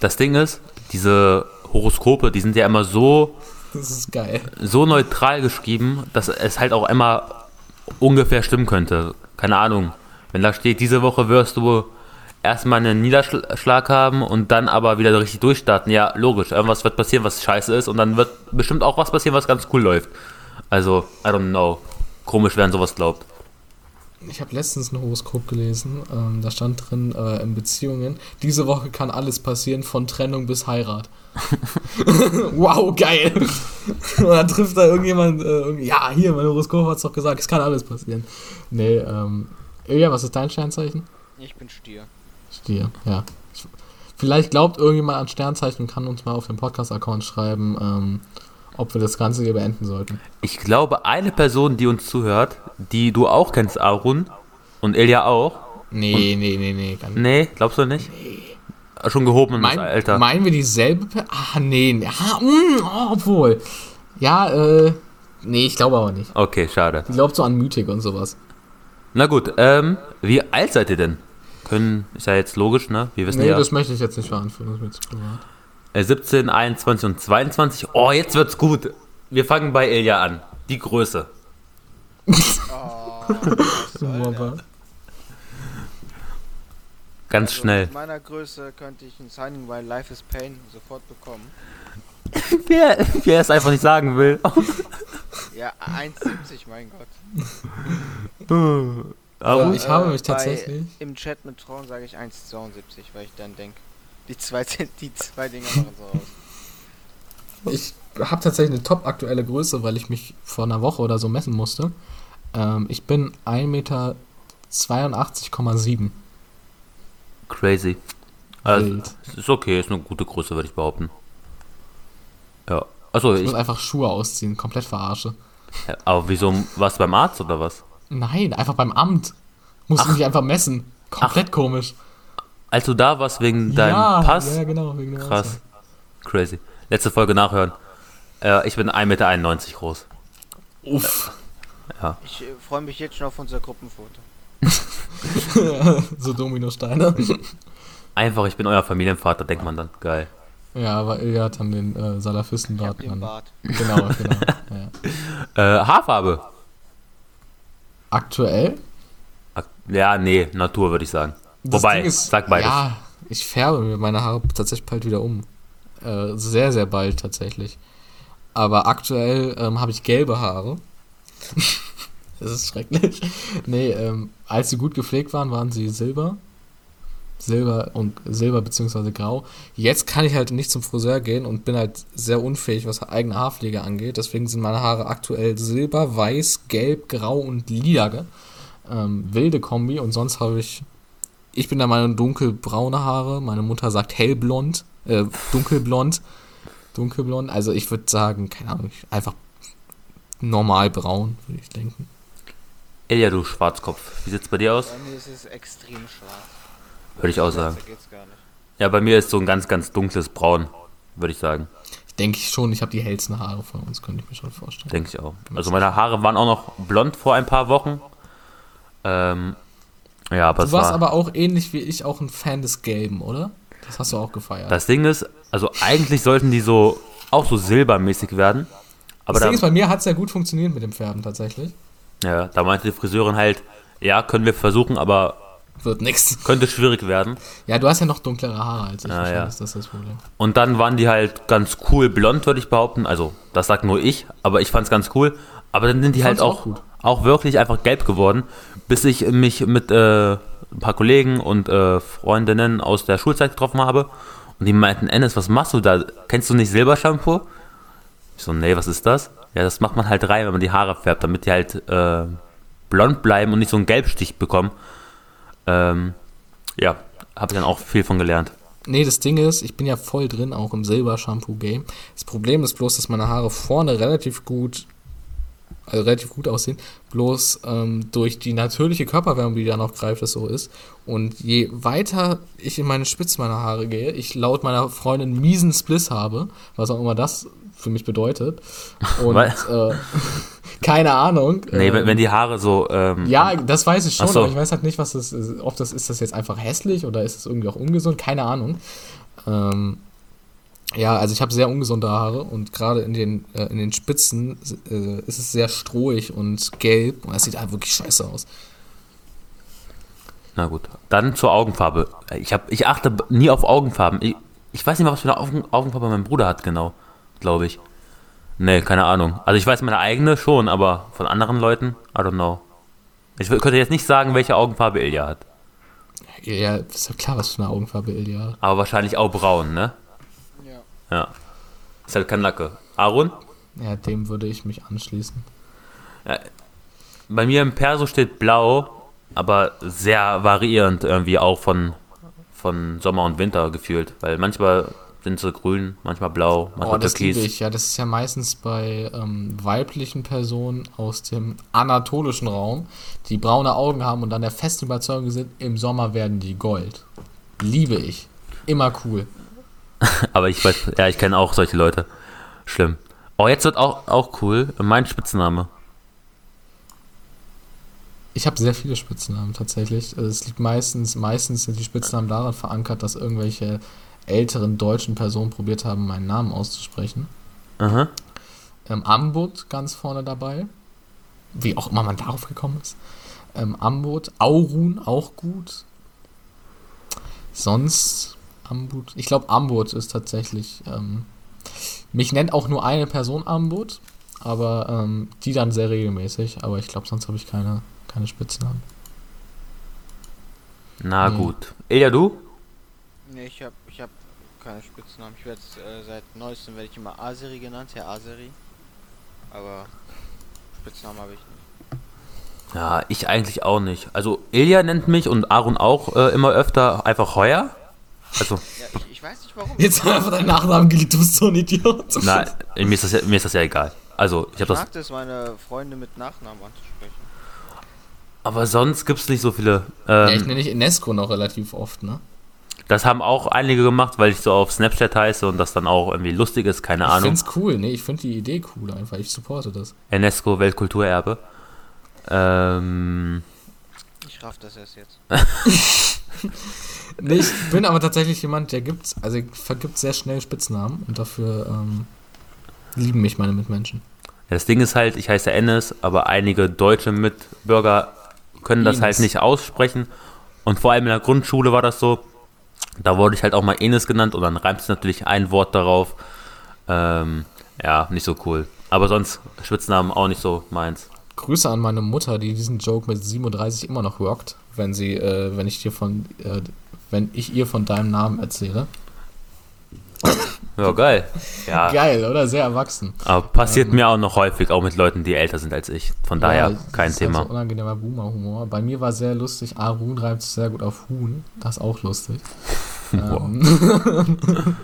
Das Ding ist, diese Horoskope, die sind ja immer so, *laughs* Das ist geil. so neutral geschrieben, dass es halt auch immer ungefähr stimmen könnte. Keine Ahnung. Wenn da steht, diese Woche wirst du erstmal einen Niederschlag haben und dann aber wieder richtig durchstarten. Ja, logisch. Irgendwas wird passieren, was scheiße ist und dann wird bestimmt auch was passieren, was ganz cool läuft. Also, I don't know. Komisch, wer an sowas glaubt. Ich habe letztens ein Horoskop gelesen, ähm, da stand drin, äh, in Beziehungen, diese Woche kann alles passieren, von Trennung bis Heirat. *laughs* wow, geil. Und dann trifft da irgendjemand, äh, irgendwie, ja, hier, mein Horoskop hat's doch gesagt, es kann alles passieren. Nee, ähm, Ilja, was ist dein Sternzeichen? Ich bin Stier. Stier, ja. Vielleicht glaubt irgendjemand an Sternzeichen und kann uns mal auf dem Podcast-Account schreiben, ähm, ob wir das Ganze hier beenden sollten. Ich glaube, eine Person, die uns zuhört, die du auch kennst, Arun, und Ilja auch. Nee, nee, nee, nee. Nicht. Nee, glaubst du nicht? Schon gehoben das Mein, Alter. Meinen wir dieselbe Per- Ah, nee. Ah, mm, oh, obwohl. Ja, äh. Nee, ich glaube aber nicht. Okay, schade. Die glaubt so an Mythik und sowas. Na gut, ähm, wie alt seid ihr denn? Können, ist ja jetzt logisch, ne? Wir wissen Nee, ja. das möchte ich jetzt nicht beantworten, das ist mir zu privat. Äh, 17, 21 und 22. Oh, jetzt wird's gut. Wir fangen bei Ilja an. Die Größe. Oh, *laughs* soll? Ganz Also schnell. Mit meiner Größe könnte ich ein Signing bei Life is Pain sofort bekommen. *laughs* Wer, wer es einfach nicht sagen will. *laughs* Ja, 1,70, mein Gott. Aber Ich habe mich bei- tatsächlich- Im Chat mit Tron sage ich 1,72, weil ich dann denke, die zwei, die zwei Dinger machen so aus. Ich habe tatsächlich eine top aktuelle Größe, weil ich mich vor einer Woche oder so messen musste. Ähm, ich bin 1,82,7 Meter. crazy. Also, Wild. es ist okay, ist eine gute Größe, würde ich behaupten. Ja. Achso, Ich ich. muss einfach Schuhe ausziehen, komplett verarsche. Aber wieso, warst du beim Arzt oder was? Nein, einfach beim Amt. Musste mich einfach messen. Komplett komisch. Als du da warst wegen deinem ja, Pass? Ja, genau, wegen dem Krass. Ausweis. Crazy. Letzte Folge nachhören. Äh, ich bin 1,91 Meter groß. Uff. Ich äh, freue mich jetzt schon auf unser Gruppenfoto. *laughs* so Dominosteine. Einfach, ich bin euer Familienvater, denkt man dann. Geil. ja, aber Ilja hat dann den äh, Salafisten Ich hab dort. den. Bart. Genau, *laughs* genau. ja. Äh, Haarfarbe. Aktuell? Ak- Ja, nee, Natur würde ich sagen. Das Wobei, ist- sag beides. Ja, ich färbe mir meine Haare tatsächlich bald wieder um. Äh, sehr, sehr bald tatsächlich. Aber aktuell ähm, habe ich gelbe Haare. *laughs* das ist schrecklich. Nee, ähm, als sie gut gepflegt waren, waren sie silber. Silber und Silber beziehungsweise grau. Jetzt kann ich halt nicht zum Friseur gehen und bin halt sehr unfähig, was eigene Haarpflege angeht. Deswegen sind meine Haare aktuell silber, weiß, gelb, grau und lila. Ähm, wilde Kombi und sonst habe ich ich bin der Meinung, dunkelbraune Haare. Meine Mutter sagt hellblond, äh, dunkelblond. Dunkelblond. Also ich würde sagen, keine Ahnung, einfach normal braun, würde ich denken. Ilja, du Schwarzkopf. Wie sieht's bei dir aus? Bei mir ist es extrem schwarz. Würde ich auch sagen. Ja, bei mir ist so ein ganz, ganz dunkles Braun, würde ich sagen. Ich denke schon, ich habe die hellsten Haare von uns, könnte ich mir schon vorstellen. Denke ich auch. Also meine Haare waren auch noch blond vor ein paar Wochen. Ähm, ja, aber Du es warst war, aber auch ähnlich wie ich auch ein Fan des Gelben, oder? Das hast du auch gefeiert. das Ding ist, also eigentlich sollten die so auch so silbermäßig werden. Aber das Ding ist, bei mir hat es ja gut funktioniert mit dem Färben tatsächlich. ja, da meinte die Friseurin halt, ja, können wir versuchen, aber Wird nix. könnte schwierig werden. Ja, du hast ja noch dunklere Haare als ich. Ah, ja. ist das das Problem. Und dann waren die halt ganz cool blond, würde ich behaupten. Also, das sagt nur ich, aber ich fand's ganz cool. Aber dann sind die halt auch, auch auch wirklich einfach gelb geworden, bis ich mich mit äh, ein paar Kollegen und äh, Freundinnen aus der Schulzeit getroffen habe. Und die meinten, Ennis, was machst du da? Kennst du nicht Silbershampoo? Ich so, nee, was ist das? Ja, das macht man halt rein, wenn man die Haare färbt, damit die halt äh, blond bleiben und nicht so einen Gelbstich bekommen. Ähm, ja, habe ich dann auch viel von gelernt. Nee, das Ding ist, ich bin ja voll drin, auch im Silber-Shampoo-Game. Das Problem ist bloß, dass meine Haare vorne relativ gut, also relativ gut aussehen, bloß ähm, durch die natürliche Körperwärme, die da noch greift, das so ist. Und je weiter ich in meine Spitze meiner Haare gehe, ich laut meiner Freundin miesen Spliss habe, was auch immer das für mich bedeutet. Und äh, *laughs* keine Ahnung. Nee, ähm, wenn, wenn die Haare so. Ähm, ja, das weiß ich schon, so. aber ich weiß halt nicht, was das ist. Ob das ist das jetzt einfach hässlich oder ist es irgendwie auch ungesund, keine Ahnung. Ähm, Ja, also ich habe sehr ungesunde Haare und gerade in den, äh, in den Spitzen äh, ist es sehr strohig und gelb und das sieht halt wirklich scheiße aus. Na gut. Dann zur Augenfarbe. Ich, hab, ich achte nie auf Augenfarben. Ich, ich weiß nicht mal, was für eine Augen, Augenfarbe mein Bruder hat, genau. Glaube ich. Nee, keine Ahnung. Also ich weiß meine eigene schon, aber von anderen Leuten, I don't know. Ich könnte jetzt nicht sagen, welche Augenfarbe Ilja hat. Ja, ist ja klar, was für eine Augenfarbe Ilja hat. Aber wahrscheinlich auch braun, ne? Ja. Ja. Ist halt kein Lacke. Aaron? Ja, dem würde ich mich anschließen. Bei mir im Perso steht blau, aber sehr variierend irgendwie auch von, von Sommer und Winter gefühlt. Weil manchmal sind sie grün, manchmal blau, Oh, manchmal das liebe türkis. ich. Ja, das ist ja meistens bei ähm, weiblichen Personen aus dem anatolischen Raum, die braune Augen haben und dann der festen Überzeugung sind, im Sommer werden die Gold. Liebe ich. Immer cool. *laughs* Aber ich weiß, ja, ich kenne auch solche Leute. Schlimm. Oh, jetzt wird auch, auch cool. Mein Spitzname. Ich habe sehr viele Spitznamen tatsächlich. Also Es liegt meistens, meistens sind die Spitznamen daran verankert, dass irgendwelche älteren deutschen Personen probiert haben, meinen Namen auszusprechen. Aha. Ähm, Ambut ganz vorne dabei. Wie auch immer man darauf gekommen ist. Ähm, Ambut, Aurun auch gut. Sonst Ambut. Ich glaube, Ambut ist tatsächlich. Ähm, mich nennt auch nur eine Person Ambut, aber ähm, die dann sehr regelmäßig. Aber ich glaube, sonst habe ich keine, keine Spitznamen. Na Nee. gut. Ilja, du? Nee, ich hab, ich hab keine Spitznamen. Ich werde äh, seit neuestem werde ich immer Aseri genannt, Herr Aseri. Aber Spitznamen habe ich nicht. Ja, ich eigentlich auch nicht. Also Ilja nennt mich und Aaron auch äh, immer öfter einfach Heuer. Also, Ja, ich, ich weiß nicht warum. Jetzt haben wir einfach deinen Nachnamen geliebt, du bist so ein Idiot. na, mir ist das ja, mir ist das ja egal. Also, ich Ich habe das. mag das, meine Freunde mit Nachnamen anzusprechen. Aber sonst gibt's nicht so viele. Ja, ich Ähm, nenne dich Inesco noch relativ oft, ne? das haben auch einige gemacht, weil ich so auf Snapchat heiße und das dann auch irgendwie lustig ist, keine Ich Ahnung. find's cool, ne? Ich find die Idee cool einfach. Ich supporte das. UNESCO Weltkulturerbe. Ähm, Ich raff das erst jetzt. *laughs* *laughs* Nee, ich bin aber tatsächlich jemand, der gibt, also vergibt sehr schnell Spitznamen und dafür ähm, lieben mich meine Mitmenschen. Ja, Das Ding ist halt, ich heiße Ennis, aber einige deutsche Mitbürger können das Enes. halt nicht aussprechen. Und vor allem in der Grundschule war das so. Da wurde ich halt auch mal Enes genannt und dann reimt es natürlich ein Wort darauf. Ähm, ja, nicht so cool. Aber sonst Spitznamen auch nicht so meins. Grüße an meine Mutter, die diesen Joke mit 37 immer noch rockt, wenn sie, äh, wenn ich dir von, äh, wenn ich ihr von deinem Namen erzähle. Ja, geil. Ja, Geil, oder? Sehr erwachsen. aber passiert mir auch noch häufig, auch mit Leuten, die älter sind als ich. Von daher Ja, kein das ist Thema. Halt so unangenehmer Boomer-Humor. Bei mir war sehr lustig, Arun reimt sich sehr gut auf Huhn. Das ist auch lustig. *laughs* ähm, *laughs*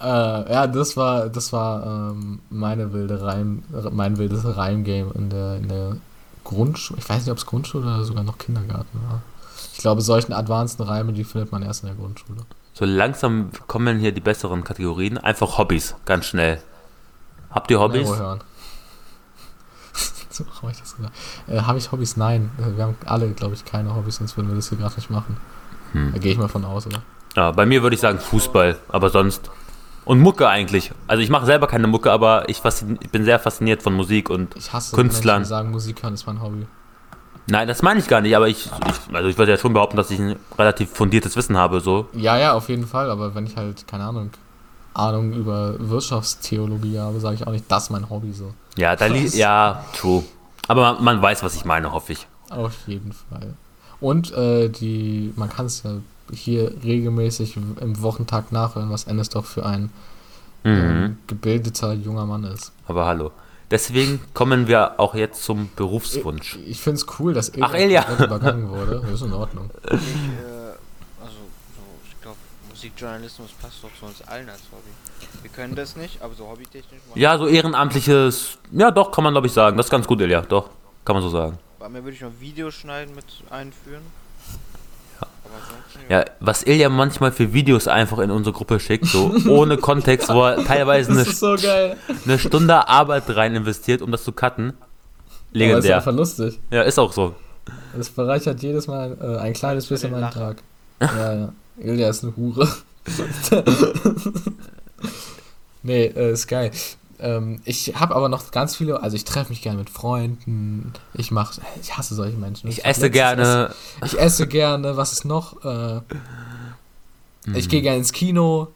äh, ja, das war, das war ähm, meine wilde Reim, mein wildes Reimgame in der, in der Grundschule. Ich weiß nicht, ob es Grundschule oder sogar noch Kindergarten war. Ich glaube, solchen advanceden Reime, die findet man erst in der Grundschule. So langsam kommen hier die besseren Kategorien. Einfach Hobbys, ganz schnell. Habt ihr Hobbys? Nero hören. *laughs* so habe ich das gesagt. Äh, habe ich Hobbys? Nein. Äh, Wir haben alle, glaube ich, keine Hobbys, sonst würden wir das hier gerade nicht machen. Hm. Da gehe ich mal von aus, oder? Ja, bei mir würde ich sagen Fußball, aber sonst. Und Mucke eigentlich. Also ich mache selber keine Mucke, aber ich, bin sehr fasziniert von Musik und. Ich hasse Künstlern. Menschen, die sagen, Musik hören ist mein Hobby. Nein, das meine ich gar nicht, aber ich, ich also ich würde ja schon behaupten, dass ich ein relativ fundiertes Wissen habe, so. Ja, ja, auf jeden Fall, aber wenn ich halt, keine Ahnung, Ahnung über Wirtschaftstheologie habe, sage ich auch nicht, das ist mein Hobby so. Ja, da li *laughs* ja, true. Aber man, man weiß, was ich meine, hoffe ich. Auf jeden Fall. Und äh, die, man kann es ja hier regelmäßig im Wochentag nachhören, was Ennis doch für ein Mhm. ähm, gebildeter junger Mann ist. Aber hallo. Deswegen kommen wir auch jetzt zum Berufswunsch. Ich finde es cool, dass Ach, Elia. übergangen wurde. Das ist in Ordnung. Ich, äh, also, so, ich glaube, Musikjournalismus passt doch zu uns allen als Hobby. Wir können das nicht, aber so hobbytechnisch. Ja, so ehrenamtliches. Ja, doch, kann man glaube ich sagen. Das ist ganz gut, Ilja. Doch, kann man so sagen. Bei mir würde ich noch Videos schneiden mit einführen. Ja, was Ilja manchmal für Videos einfach in unsere Gruppe schickt, so *laughs* ohne Kontext, wo er teilweise eine, so eine Stunde Arbeit rein investiert, um das zu cutten. Aber ist Legendär. einfach lustig. Ja, ist auch so. Das bereichert jedes Mal äh, ein kleines bisschen meinen. Tag. Ja, ja. Ilja ist eine Hure. *laughs* *laughs* nee, äh, ist geil. Ähm, ich habe aber noch ganz viele, also ich treffe mich gerne mit Freunden. Ich mache, ich hasse solche Menschen. Ich hab esse gerne. Essen, ich esse gerne. Was ist noch? Äh, Ich gehe gerne ins Kino.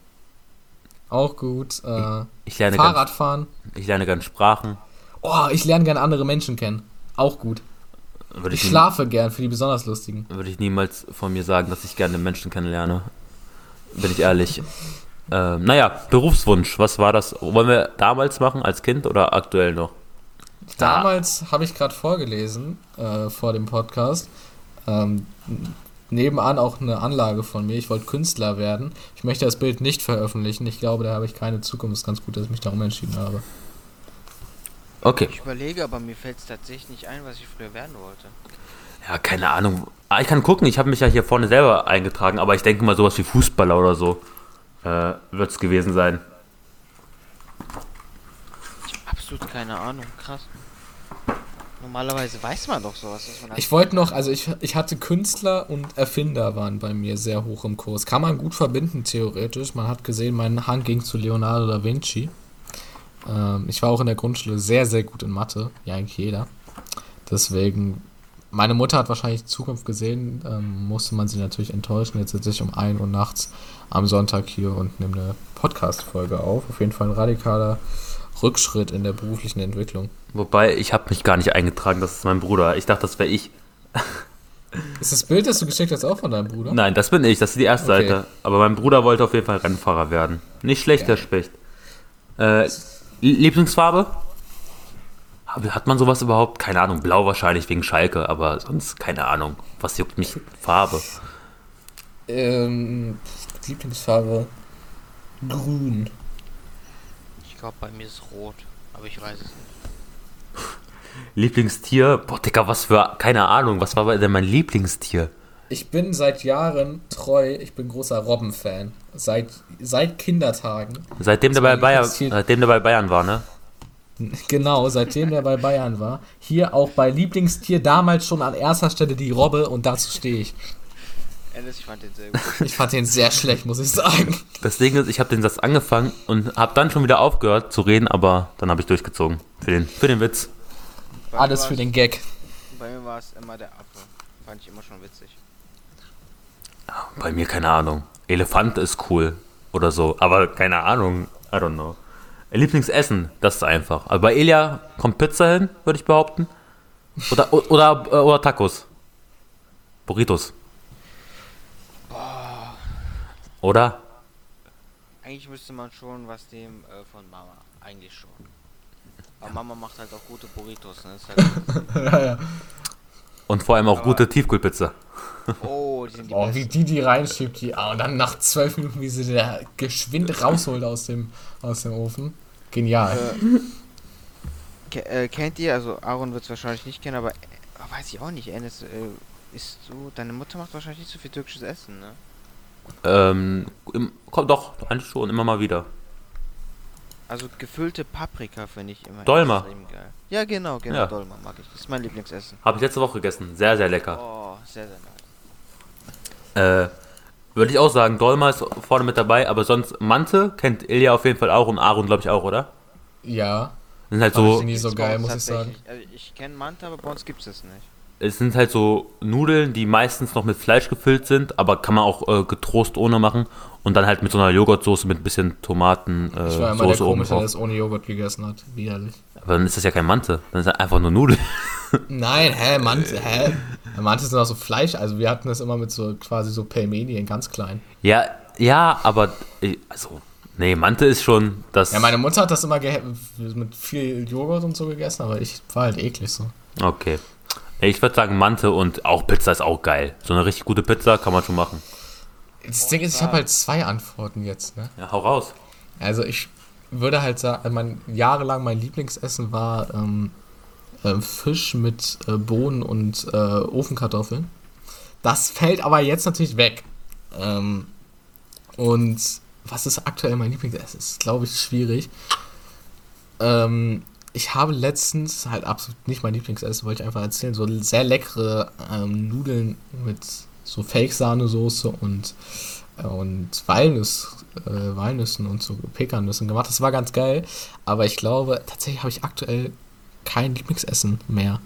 Auch gut. Äh, Ich lerne, Fahrradfahren. ich lerne ganz Sprachen. Oh, ich lerne gerne andere Menschen kennen. Auch gut. Würde Ich ich, nie, schlafe gern für die besonders lustigen. würde ich niemals von mir sagen, dass ich gerne Menschen kennenlerne. Bin ich ehrlich. Ähm, naja, Berufswunsch. Was war das? Wollen wir damals machen als Kind oder aktuell noch? Damals habe ich gerade vorgelesen äh, vor dem Podcast. Ähm, nebenan auch eine Anlage von mir. Ich wollte Künstler werden. Ich möchte das Bild nicht veröffentlichen. Ich glaube, da habe ich keine Zukunft. Es ist ganz gut, dass ich mich darum entschieden habe. Okay. Ich überlege, aber mir fällt es tatsächlich nicht ein, was ich früher werden wollte. Ja, keine Ahnung. Ah, ich kann gucken, ich habe mich ja hier vorne selber eingetragen, aber ich denke mal sowas wie Fußballer oder so äh, wird es gewesen sein. Ich hab absolut keine Ahnung. Krass. Normalerweise weiß man doch sowas. Dass man Ich wollte noch, also ich, ich hatte Künstler und Erfinder waren bei mir sehr hoch im Kurs. Kann man gut verbinden, theoretisch. Man hat gesehen, mein Hang ging zu Leonardo da Vinci. Ähm, ich war auch in der Grundschule sehr, sehr gut in Mathe, wie eigentlich jeder. Deswegen, meine Mutter hat wahrscheinlich die Zukunft gesehen, ähm, musste man sie natürlich enttäuschen. Jetzt sitze ich um 1 Uhr nachts am Sonntag hier und nehme eine Podcast-Folge auf. Auf jeden Fall ein radikaler Rückschritt in der beruflichen Entwicklung. Wobei, ich habe mich gar nicht eingetragen, das ist mein Bruder. Ich dachte, das wäre ich. Ist das Bild, das du geschickt hast, auch von deinem Bruder? Nein, das bin ich, das ist die erste Okay. Seite. Aber mein Bruder wollte auf jeden Fall Rennfahrer werden. Nicht schlecht, der Geil. Specht. Äh, Lieblingsfarbe? Hab- Hat man sowas überhaupt? Keine Ahnung, blau wahrscheinlich wegen Schalke, aber sonst keine Ahnung. Was juckt mich Farbe? Ähm, Lieblingsfarbe grün. Ich glaube, bei mir ist rot. Aber ich weiß es nicht. *laughs* Lieblingstier? Boah, Digga, was für, keine Ahnung, was war denn mein Lieblingstier? Ich bin seit Jahren treu, ich bin großer Robben-Fan. Seit, seit Kindertagen. Seitdem der, bei Bayern, seitdem der bei Bayern war, ne? *laughs* Genau, seitdem der bei Bayern war. Hier auch bei Lieblingstier damals schon an erster Stelle die Robbe und dazu stehe ich. Alice, ich fand den sehr gut. *laughs* Ich fand den sehr schlecht, muss ich sagen. Das Ding ist, ich habe den Satz angefangen und habe dann schon wieder aufgehört zu reden, aber dann habe ich durchgezogen. Für den, für den Witz. Bei Alles für den Gag. Bei mir war es immer der Affe. Fand ich immer schon witzig. Bei mir keine Ahnung. Elefant ist cool oder so, aber keine Ahnung. I don't know. Lieblingsessen, das ist einfach. Aber bei Elia kommt Pizza hin, würde ich behaupten. Oder, oder, oder, oder Tacos. Burritos. Oder? Eigentlich müsste man schon was dem äh, von Mama. Eigentlich schon. Aber Mama macht halt auch gute Burritos. Ne? Ist halt *laughs* ja, ja. Und vor allem auch Aber- gute Tiefkühlpizza. oh, die sind die Oh, wie die die reinschiebt, die. Ah, und dann nach zwölf Minuten, wie sie da geschwind rausholt aus dem, aus dem Ofen. Genial. Ke äh, kennt ihr, also Aaron wird es wahrscheinlich nicht kennen, aber äh, weiß ich auch nicht, Enes, äh, ist so, deine Mutter macht wahrscheinlich nicht so viel türkisches Essen, ne? Ähm, im, kommt doch, eigentlich schon, immer mal wieder. Also gefüllte Paprika finde ich immer Dolma. extrem geil. Ja, genau, genau, Ja. Dolma mag ich. Das ist mein Lieblingsessen. Habe ich letzte Woche gegessen. Sehr, sehr lecker. Oh, sehr, sehr nice. Äh, würde ich auch sagen, Dolma ist vorne mit dabei, aber sonst Mante kennt Ilja auf jeden Fall auch und Aaron glaube ich auch, oder? Ja. Sind halt so, ich nie so geil, muss ich sagen. Also ich kenne Manta, aber bei uns gibt es das nicht. Es sind halt so Nudeln, die meistens noch mit Fleisch gefüllt sind, aber kann man auch äh, getrost ohne machen und dann halt mit so einer Joghurtsoße mit ein bisschen Tomaten äh, Ich war immer der Soße oben Komische, der das ohne Joghurt gegessen hat. Widerlich. Aber dann ist das ja kein Mante, dann ist das einfach nur Nudeln. *laughs* Nein, hä, Mante, hä? Mante sind auch so Fleisch, also wir hatten das immer mit so quasi so Pelmeni in ganz klein. ja, ja, aber äh, also nee, Mante ist schon das. Ja, meine Mutter hat das immer mit viel Joghurt und so gegessen, aber ich war halt eklig so. Okay. Ich würde sagen Mante und auch Pizza ist auch geil. So eine richtig gute Pizza kann man schon machen. Das Ding ist, ich habe halt zwei Antworten jetzt, ne? Ja, hau raus. Also ich würde halt sagen, mein, jahrelang mein Lieblingsessen war ähm, äh, Fisch mit äh, Bohnen und äh, Ofenkartoffeln. Das fällt aber jetzt natürlich weg. Ähm, und was ist aktuell mein Lieblingsessen? Das ist, glaube ich, schwierig. Ähm, ich habe letztens, halt absolut nicht mein Lieblingsessen, wollte ich einfach erzählen, so sehr leckere ähm, Nudeln mit so Fake-Sahnesoße und und Walnuss, äh, Walnüssen und so Pekannüssen gemacht. Das war ganz geil. Aber ich glaube, tatsächlich habe ich aktuell kein Lieblingsessen mehr.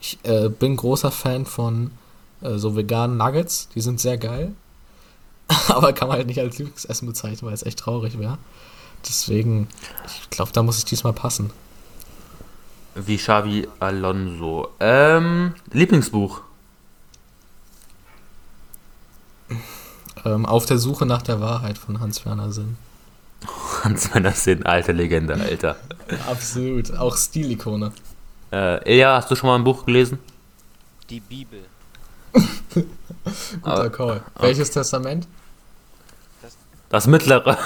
Ich äh, bin großer Fan von äh, so veganen Nuggets. Die sind sehr geil. *laughs* aber kann man halt nicht als Lieblingsessen bezeichnen, weil es echt traurig wäre. Deswegen, ich glaube, da muss ich diesmal passen. Wie Xavi Alonso. Ähm, Lieblingsbuch. Ähm, auf der Suche nach der Wahrheit von Hans-Werner Sinn. *laughs* Hans-Werner Sinn, alte Legende, Alter. *laughs* Absolut, auch Stilikone. Äh, Ilja, hast du schon mal ein Buch gelesen? Die Bibel. *laughs* Guter Aber- Call. Welches Testament? Das mittlere.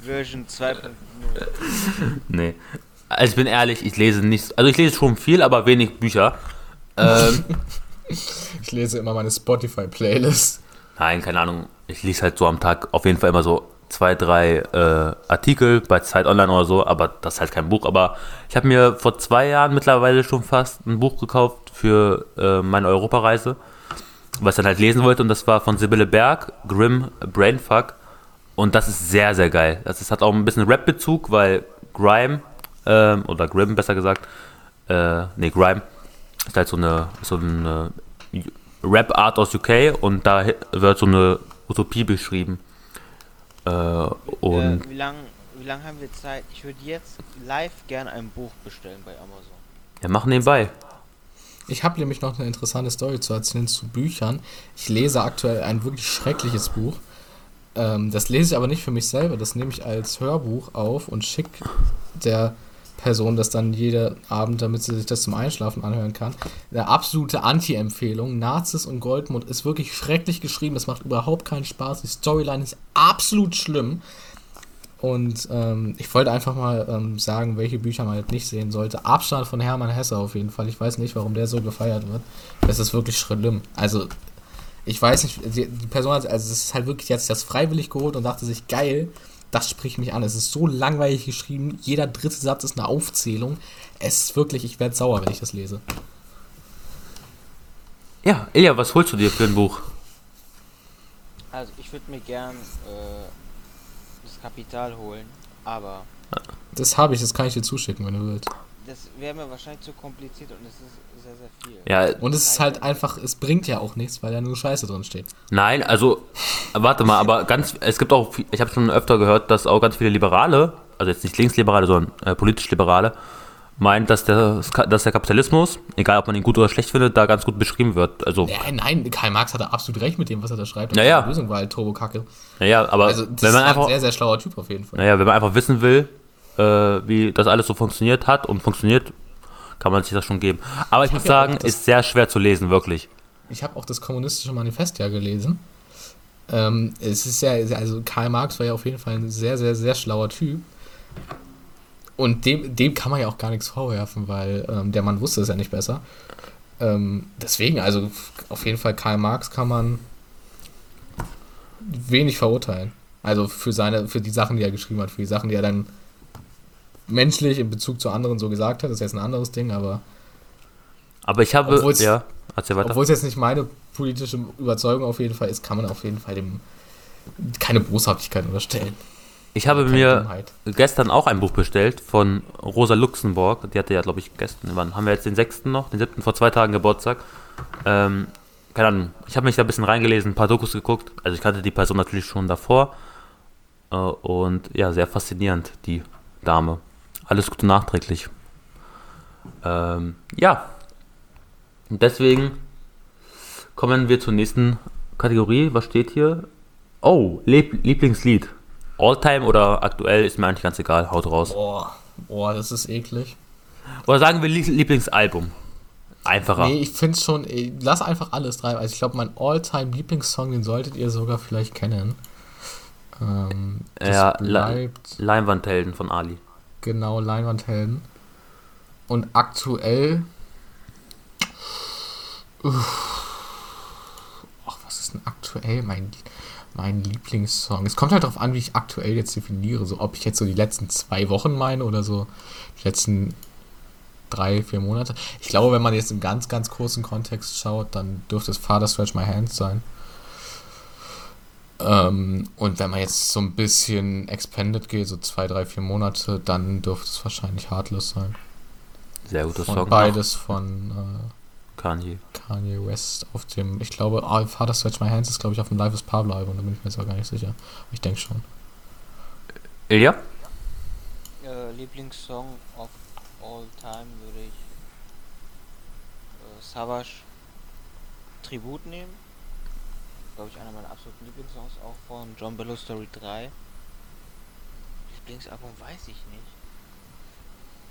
Version 2.0. nee. Also ich bin ehrlich, ich lese nicht. Also ich lese schon viel, aber wenig Bücher. Ähm, *laughs* Ich lese immer meine Spotify-Playlist. nein, keine Ahnung. Ich lese halt so am Tag auf jeden Fall immer so zwei, drei äh, Artikel bei Zeit Online oder so, aber das ist halt kein Buch. Aber ich habe mir vor zwei Jahren mittlerweile schon fast ein Buch gekauft für äh, meine Europareise, was ich dann halt lesen wollte und das war von Sibylle Berg, Grim Brainfuck. Und das ist sehr, sehr geil. Das ist, hat auch ein bisschen Rap-Bezug, weil Grime, ähm, oder Grim besser gesagt, äh, nee, Grime, ist halt so eine, so eine Rap-Art aus UK und da wird so eine Utopie beschrieben. Äh, und äh, wie lange wie lang haben wir Zeit? Ich würde jetzt live gerne ein Buch bestellen bei Amazon. wir machen nebenbei. Ich habe nämlich noch eine interessante Story zu erzählen zu Büchern. Ich lese aktuell ein wirklich schreckliches Buch. Ähm, das lese ich aber nicht für mich selber. Das nehme ich als Hörbuch auf und schicke der Person das dann jeden Abend, damit sie sich das zum Einschlafen anhören kann. Eine absolute Anti-Empfehlung. Nazis und Goldmund ist wirklich schrecklich geschrieben. Es macht überhaupt keinen Spaß. Die Storyline ist absolut schlimm. Und ähm, ich wollte einfach mal ähm, sagen, welche Bücher man jetzt nicht sehen sollte. Abstand von Hermann Hesse auf jeden Fall. Ich weiß nicht, warum der so gefeiert wird. Das ist wirklich schlimm. Also, ich weiß nicht, die, die Person hat, also es ist halt wirklich, sich das freiwillig geholt und dachte sich, geil, das spricht mich an. Es ist so langweilig geschrieben. Jeder dritte Satz ist eine Aufzählung. Es ist wirklich, ich werde sauer, wenn ich das lese. Ja, Ilja, was holst du dir für ein Buch? Also ich würde mir gern äh, das Kapital holen, aber Das habe ich, das kann ich dir zuschicken, wenn du willst. Das wäre mir wahrscheinlich zu kompliziert und es ist sehr, sehr viel. Ja, Und es ist halt einfach, es bringt ja auch nichts, weil da nur Scheiße drin steht. nein, also, warte mal, aber ganz, es gibt auch, viel- ich habe schon öfter gehört, dass auch ganz viele Liberale, also jetzt nicht Linksliberale, sondern äh, politisch Liberale, meint, dass der, dass der Kapitalismus, egal ob man ihn gut oder schlecht findet, da ganz gut beschrieben wird. Also, Ja, nein, Karl Marx hatte absolut recht mit dem, was er da schreibt. Ja, ja. Die Lösung war halt Turbo-Kacke. naja, aber Also, das wenn man war einfach, ein sehr, sehr schlauer Typ auf jeden Fall. naja, wenn man einfach wissen will, äh, wie das alles so funktioniert hat und funktioniert, kann man sich das schon geben. Aber ich, muss ja auch sagen, das- ist sehr schwer zu lesen, wirklich. Ich habe auch das kommunistische Manifest ja gelesen. Ähm, es ist ja, also Karl Marx war ja auf jeden Fall ein sehr, sehr, sehr schlauer Typ. Und dem, dem kann man ja auch gar nichts vorwerfen, weil ähm, der Mann wusste es ja nicht besser. Ähm, deswegen, also auf jeden Fall Karl Marx kann man wenig verurteilen. Also für seine, für die Sachen, die er geschrieben hat, für die Sachen, die er dann menschlich in Bezug zu anderen so gesagt hat, das ist jetzt ein anderes Ding, aber Aber ich habe, Obwohl's- ja, erzähl weiter. obwohl es jetzt nicht meine politische Überzeugung auf jeden Fall ist, kann man auf jeden Fall dem keine Boshaftigkeit unterstellen. Ich habe Keine mir Dummheit. gestern auch ein Buch bestellt von Rosa Luxemburg. Die hatte ja, glaube ich, gestern, wann haben wir jetzt den 6. noch? Den 7. vor zwei Tagen Geburtstag. Ähm, keine Ahnung, ich habe mich da ein bisschen reingelesen, ein paar Dokus geguckt. Also ich kannte die Person natürlich schon davor. Äh, und ja, sehr faszinierend, die Dame. Alles Gute nachträglich. Ähm, ja. Und deswegen kommen wir zur nächsten Kategorie. Was steht hier? Oh, Lieb Lieblingslied. Alltime oder aktuell ist mir eigentlich ganz egal. Haut raus. Boah, boah, das ist eklig. Oder sagen wir Lie- Lieblingsalbum. Einfacher. Nee, ich finde schon, ey, lass einfach alles drei. Also ich glaube, mein All-Time-Lieblingssong, den solltet ihr sogar vielleicht kennen. Ähm, das Ja, bleibt Leinwandhelden von Ali. Genau Leinwandhelden. Und aktuell. Uff. Ach, was ist denn aktuell mein, mein Lieblingssong? Es kommt halt darauf an, wie ich aktuell jetzt definiere. So, ob ich jetzt so die letzten zwei Wochen meine oder so die letzten drei, vier Monate. Ich glaube, wenn man jetzt im ganz, ganz großen Kontext schaut, dann dürfte es Father Stretch My Hands sein. Ähm, und wenn man jetzt so ein bisschen expanded geht, so zwei, drei, vier Monate, dann dürfte es wahrscheinlich Heartless sein. Sehr guter Von Song. beides von äh, Kanye. Kanye West auf dem, ich glaube, ah, Father Stretch My Hands ist, glaube ich, auf dem Live is Pablo Album, da bin ich mir jetzt aber gar nicht sicher. Ich denke schon. Ilja? Äh, Lieblingssong of all time würde ich äh, Savage Tribut nehmen. Glaube ich einer meiner absoluten Lieblingssongs auch von John Bello Story 3. Lieblingsalbum weiß ich nicht.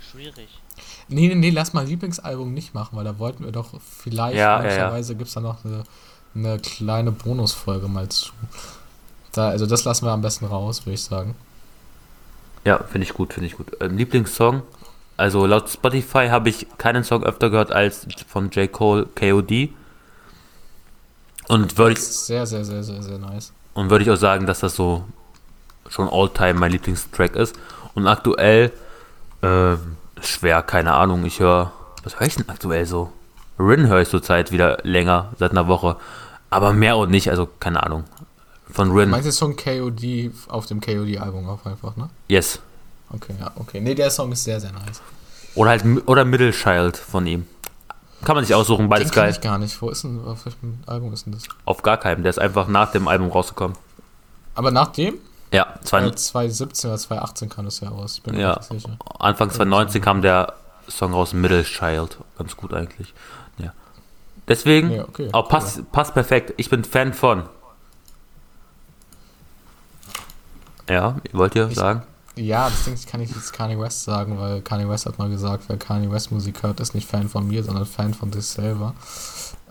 Schwierig. Nee, nee, nee, lass mal Lieblingsalbum nicht machen, weil da wollten wir doch vielleicht, Ja, ja, ja. möglicherweise gibt es da noch eine, eine kleine Bonusfolge mal zu. Da, also das lassen wir am besten raus, würde ich sagen. Ja, finde ich gut, finde ich gut. Ähm, Lieblingssong? Also laut Spotify habe ich keinen Song öfter gehört als von J. Cole KOD. Und würde ich, sehr, sehr, sehr, sehr, sehr nice. und würde ich auch sagen, dass das so schon all-time mein Lieblingstrack ist. Und aktuell, ähm, schwer, keine Ahnung, ich höre, was höre ich denn aktuell so? Rin höre ich zurzeit wieder länger, seit einer Woche. Aber mehr und nicht, also keine Ahnung. Von Rin, Meinst du Song KOD auf dem KOD-Album auch einfach, ne? yes. Okay, ja, okay. Nee, der Song ist sehr, sehr nice. Oder halt, oder Middle Child von ihm. Kann man sich aussuchen, beides Den geil. ich gar nicht. Wo ist denn, auf welchem Album ist denn das? Auf gar keinem, der ist einfach nach dem Album rausgekommen. Aber nach dem? Ja, zwei, Weil 2017 oder 2018 kam das ja raus. Ich bin mir Ja. nicht sicher. Anfang 2019 kam der Song raus, Middle Child. Ganz gut eigentlich. Ja. Deswegen, Nee, okay, auch passt, passt perfekt. Ich bin Fan von. Ja, wollt ihr Ich- sagen? Ja, das Ding ist, kann ich jetzt Kanye West sagen, weil Kanye West hat mal gesagt, wer Kanye West Musik hört, ist nicht Fan von mir, sondern Fan von sich selber.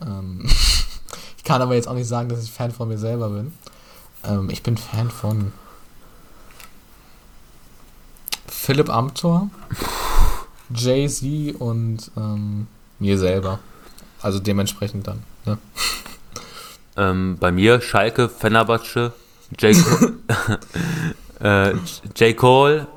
Ähm, *laughs* ich kann aber jetzt auch nicht sagen, dass ich Fan von mir selber bin. Ähm, ich bin Fan von Philipp Amthor, Jay-Z und ähm, mir selber. Also dementsprechend dann. Ne? Ähm, bei mir Schalke, Fenerbahce, J. *laughs* *laughs* Äh, J. Cole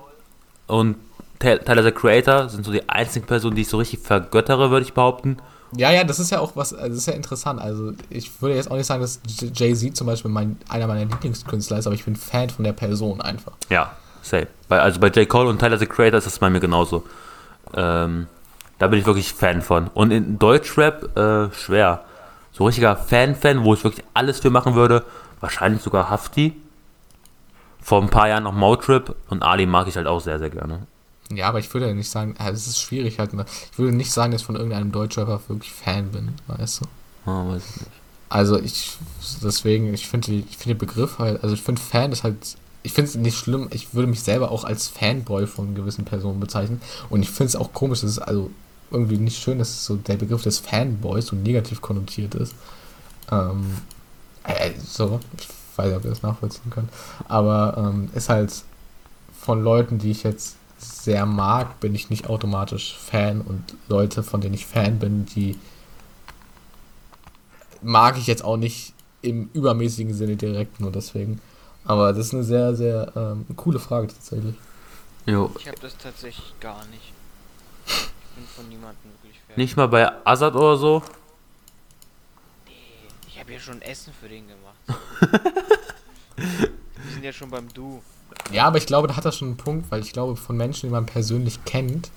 und Ty- Tyler the Creator sind so die einzigen Personen, die ich so richtig vergöttere, würde ich behaupten. Ja, ja, das ist ja auch was, also das ist ja interessant. Also ich würde jetzt auch nicht sagen, dass Jay-Z zum Beispiel mein, einer meiner Lieblingskünstler ist, aber ich bin Fan von der Person einfach. Ja, safe. Bei, also bei J. Cole und Tyler the Creator ist das bei mir genauso. Ähm, da bin ich wirklich Fan von. Und in Deutschrap, äh, schwer. So richtiger Fan-Fan, wo ich wirklich alles für machen würde, wahrscheinlich sogar Hafti. Vor ein paar Jahren noch Motrip und Ali mag ich halt auch sehr, sehr gerne. Ja, aber ich würde ja nicht sagen, also es ist schwierig halt. ne? Ich würde nicht sagen, dass ich von irgendeinem Deutschrapper wirklich Fan bin, weißt du. Ah, weiß ich nicht. Also ich, deswegen, ich finde ich finde den Begriff halt, also ich finde Fan ist halt, ich finde es nicht schlimm, ich würde mich selber auch als Fanboy von gewissen Personen bezeichnen und ich finde es auch komisch, dass es also irgendwie nicht schön, dass so der Begriff des Fanboys so negativ konnotiert ist. Ähm, äh, so, ich weiß nicht, ob ihr das nachvollziehen könnt, aber ähm, ist halt von Leuten, die ich jetzt sehr mag, bin ich nicht automatisch Fan und Leute, von denen ich Fan bin, die mag ich jetzt auch nicht im übermäßigen Sinne direkt nur deswegen. Aber das ist eine sehr, sehr ähm, coole Frage tatsächlich. Jo. Ich habe das tatsächlich gar nicht. Ich bin von niemandem wirklich Fan. Nicht mal bei Azad oder so? Habe ja schon Essen für den gemacht. *laughs* Wir sind ja schon beim Du. Ja, aber ich glaube, da hat er schon einen Punkt, weil ich glaube, von Menschen, die man persönlich kennt,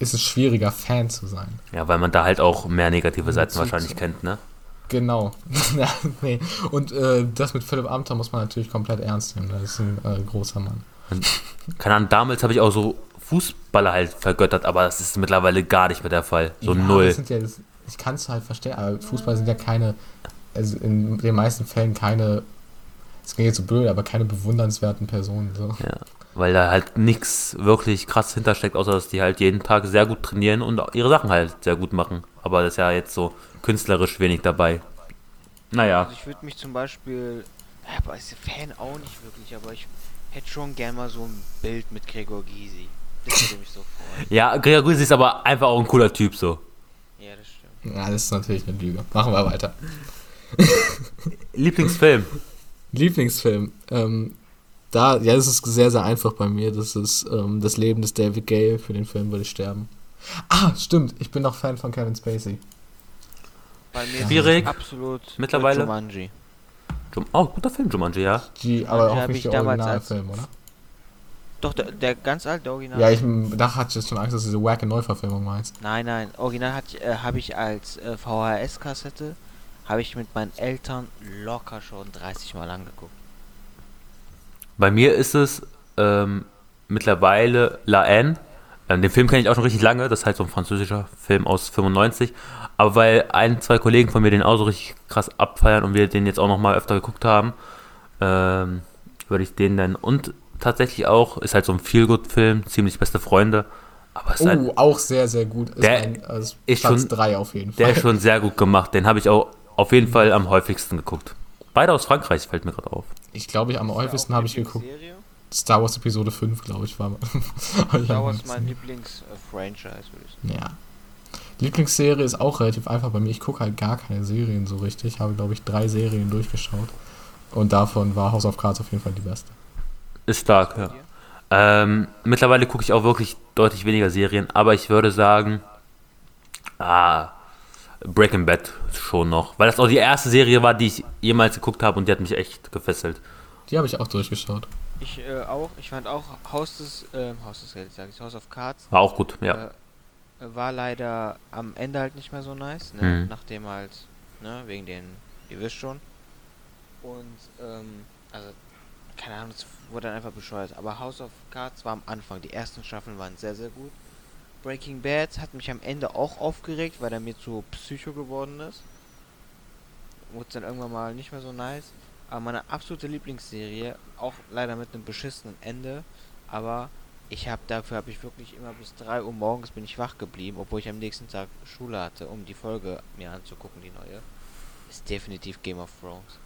ist es schwieriger, Fan zu sein. Ja, weil man da halt auch mehr negative Seiten Zu- wahrscheinlich zu- kennt, ne? Genau. *laughs* Ja, nee. Und äh, das mit Philipp Amthor muss man natürlich komplett ernst nehmen. Das ist ein äh, großer Mann. Keine Ahnung, damals habe ich auch so Fußballer halt vergöttert, aber das ist mittlerweile gar nicht mehr der Fall. So ja, null. Das sind ja, das, ich kann es halt verstehen, aber Fußball sind ja keine, also in den meisten Fällen keine, es klingt jetzt so blöd, aber keine bewundernswerten Personen. So. Ja, weil da halt nichts wirklich krass hintersteckt, außer dass die halt jeden Tag sehr gut trainieren und ihre Sachen halt sehr gut machen. Aber das ist ja jetzt so künstlerisch wenig dabei. Naja, Also ich würde mich zum Beispiel, ja, aber als Fan auch nicht wirklich, aber ich hätte schon gern mal so ein Bild mit Gregor Gysi. Das würde mich so freuen. ja, Gregor Gysi ist aber einfach auch ein cooler Typ so. Ja, das stimmt. Ja, das ist natürlich eine Lüge. Machen wir weiter. *laughs* Lieblingsfilm? Lieblingsfilm. Ähm, da, ja, das ist sehr, sehr einfach bei mir. Das ist ähm, das Leben des David Gale. Für den Film würde ich sterben. Ah, stimmt. Ich bin noch Fan von Kevin Spacey. Bei mir Schwierig. ist es absolut Mittlerweile. Jumanji. Jum oh, guter Film, Jumanji, ja. Die, aber auch hab nicht ich der damals Originalfilm, oder? Doch, der, der ganz alte Original. Ja, ich da hatte ich jetzt schon Angst, dass du diese wacke Neuverfilmung meinst. Nein, nein, Original hat, äh, habe ich als äh, VHS-Kassette, habe ich mit meinen Eltern locker schon 30 Mal angeguckt. Bei mir ist es ähm, mittlerweile La Haine. Ähm, den Film kenne ich auch schon richtig lange. Das ist halt so ein französischer Film aus 95. Aber weil ein, zwei Kollegen von mir den auch so richtig krass abfeiern und wir den jetzt auch noch mal öfter geguckt haben, ähm, würde ich den dann. Und tatsächlich auch, ist halt so ein Feel-Good-Film, ziemlich beste Freunde. Aber ist Oh, halt, auch sehr, sehr gut. Ist Der ein, also ist Platz schon- 3 auf jeden der Fall. ist schon sehr gut gemacht. Den habe ich auch auf jeden Fall am häufigsten geguckt. Beide aus Frankreich, fällt mir gerade auf. Ich glaube, ich am häufigsten habe ich geguckt. Serie? Star Wars Episode 5, glaube ich, war. *laughs* ich Star Wars mein Lieblings-Franchise, würde ich sagen. Ja. Lieblingsserie ist auch relativ einfach bei mir. Ich gucke halt gar keine Serien so richtig. Habe, glaube ich, drei Serien durchgeschaut. Und davon war House of Cards auf jeden Fall die beste. Ist stark, ja. Ähm, mittlerweile gucke ich auch wirklich deutlich weniger Serien, aber ich würde sagen, ah, Breaking Bad schon noch, weil das auch die erste Serie war, die ich jemals geguckt habe und die hat mich echt gefesselt. Die habe ich auch durchgeschaut. Ich äh, auch, ich fand auch Haus des, ähm, Haus des Geldes, sag ich, House of Cards, War auch gut, ja. äh, war leider am Ende halt nicht mehr so nice, ne? Mhm. Nachdem halt, ne, wegen den, ihr wisst schon. Und, ähm, also, keine Ahnung, es wurde dann einfach bescheuert. Aber House of Cards war am Anfang, die ersten Staffeln waren sehr, sehr gut. Breaking Bad hat mich am Ende auch aufgeregt, weil er mir zu Psycho geworden ist. Wurde dann irgendwann mal nicht mehr so nice. Aber meine absolute Lieblingsserie, auch leider mit einem beschissenen Ende, aber ich habe dafür habe ich wirklich immer bis 3 Uhr morgens bin ich wach geblieben, obwohl ich am nächsten Tag Schule hatte, um die Folge mir anzugucken, die neue. Ist definitiv Game of Thrones.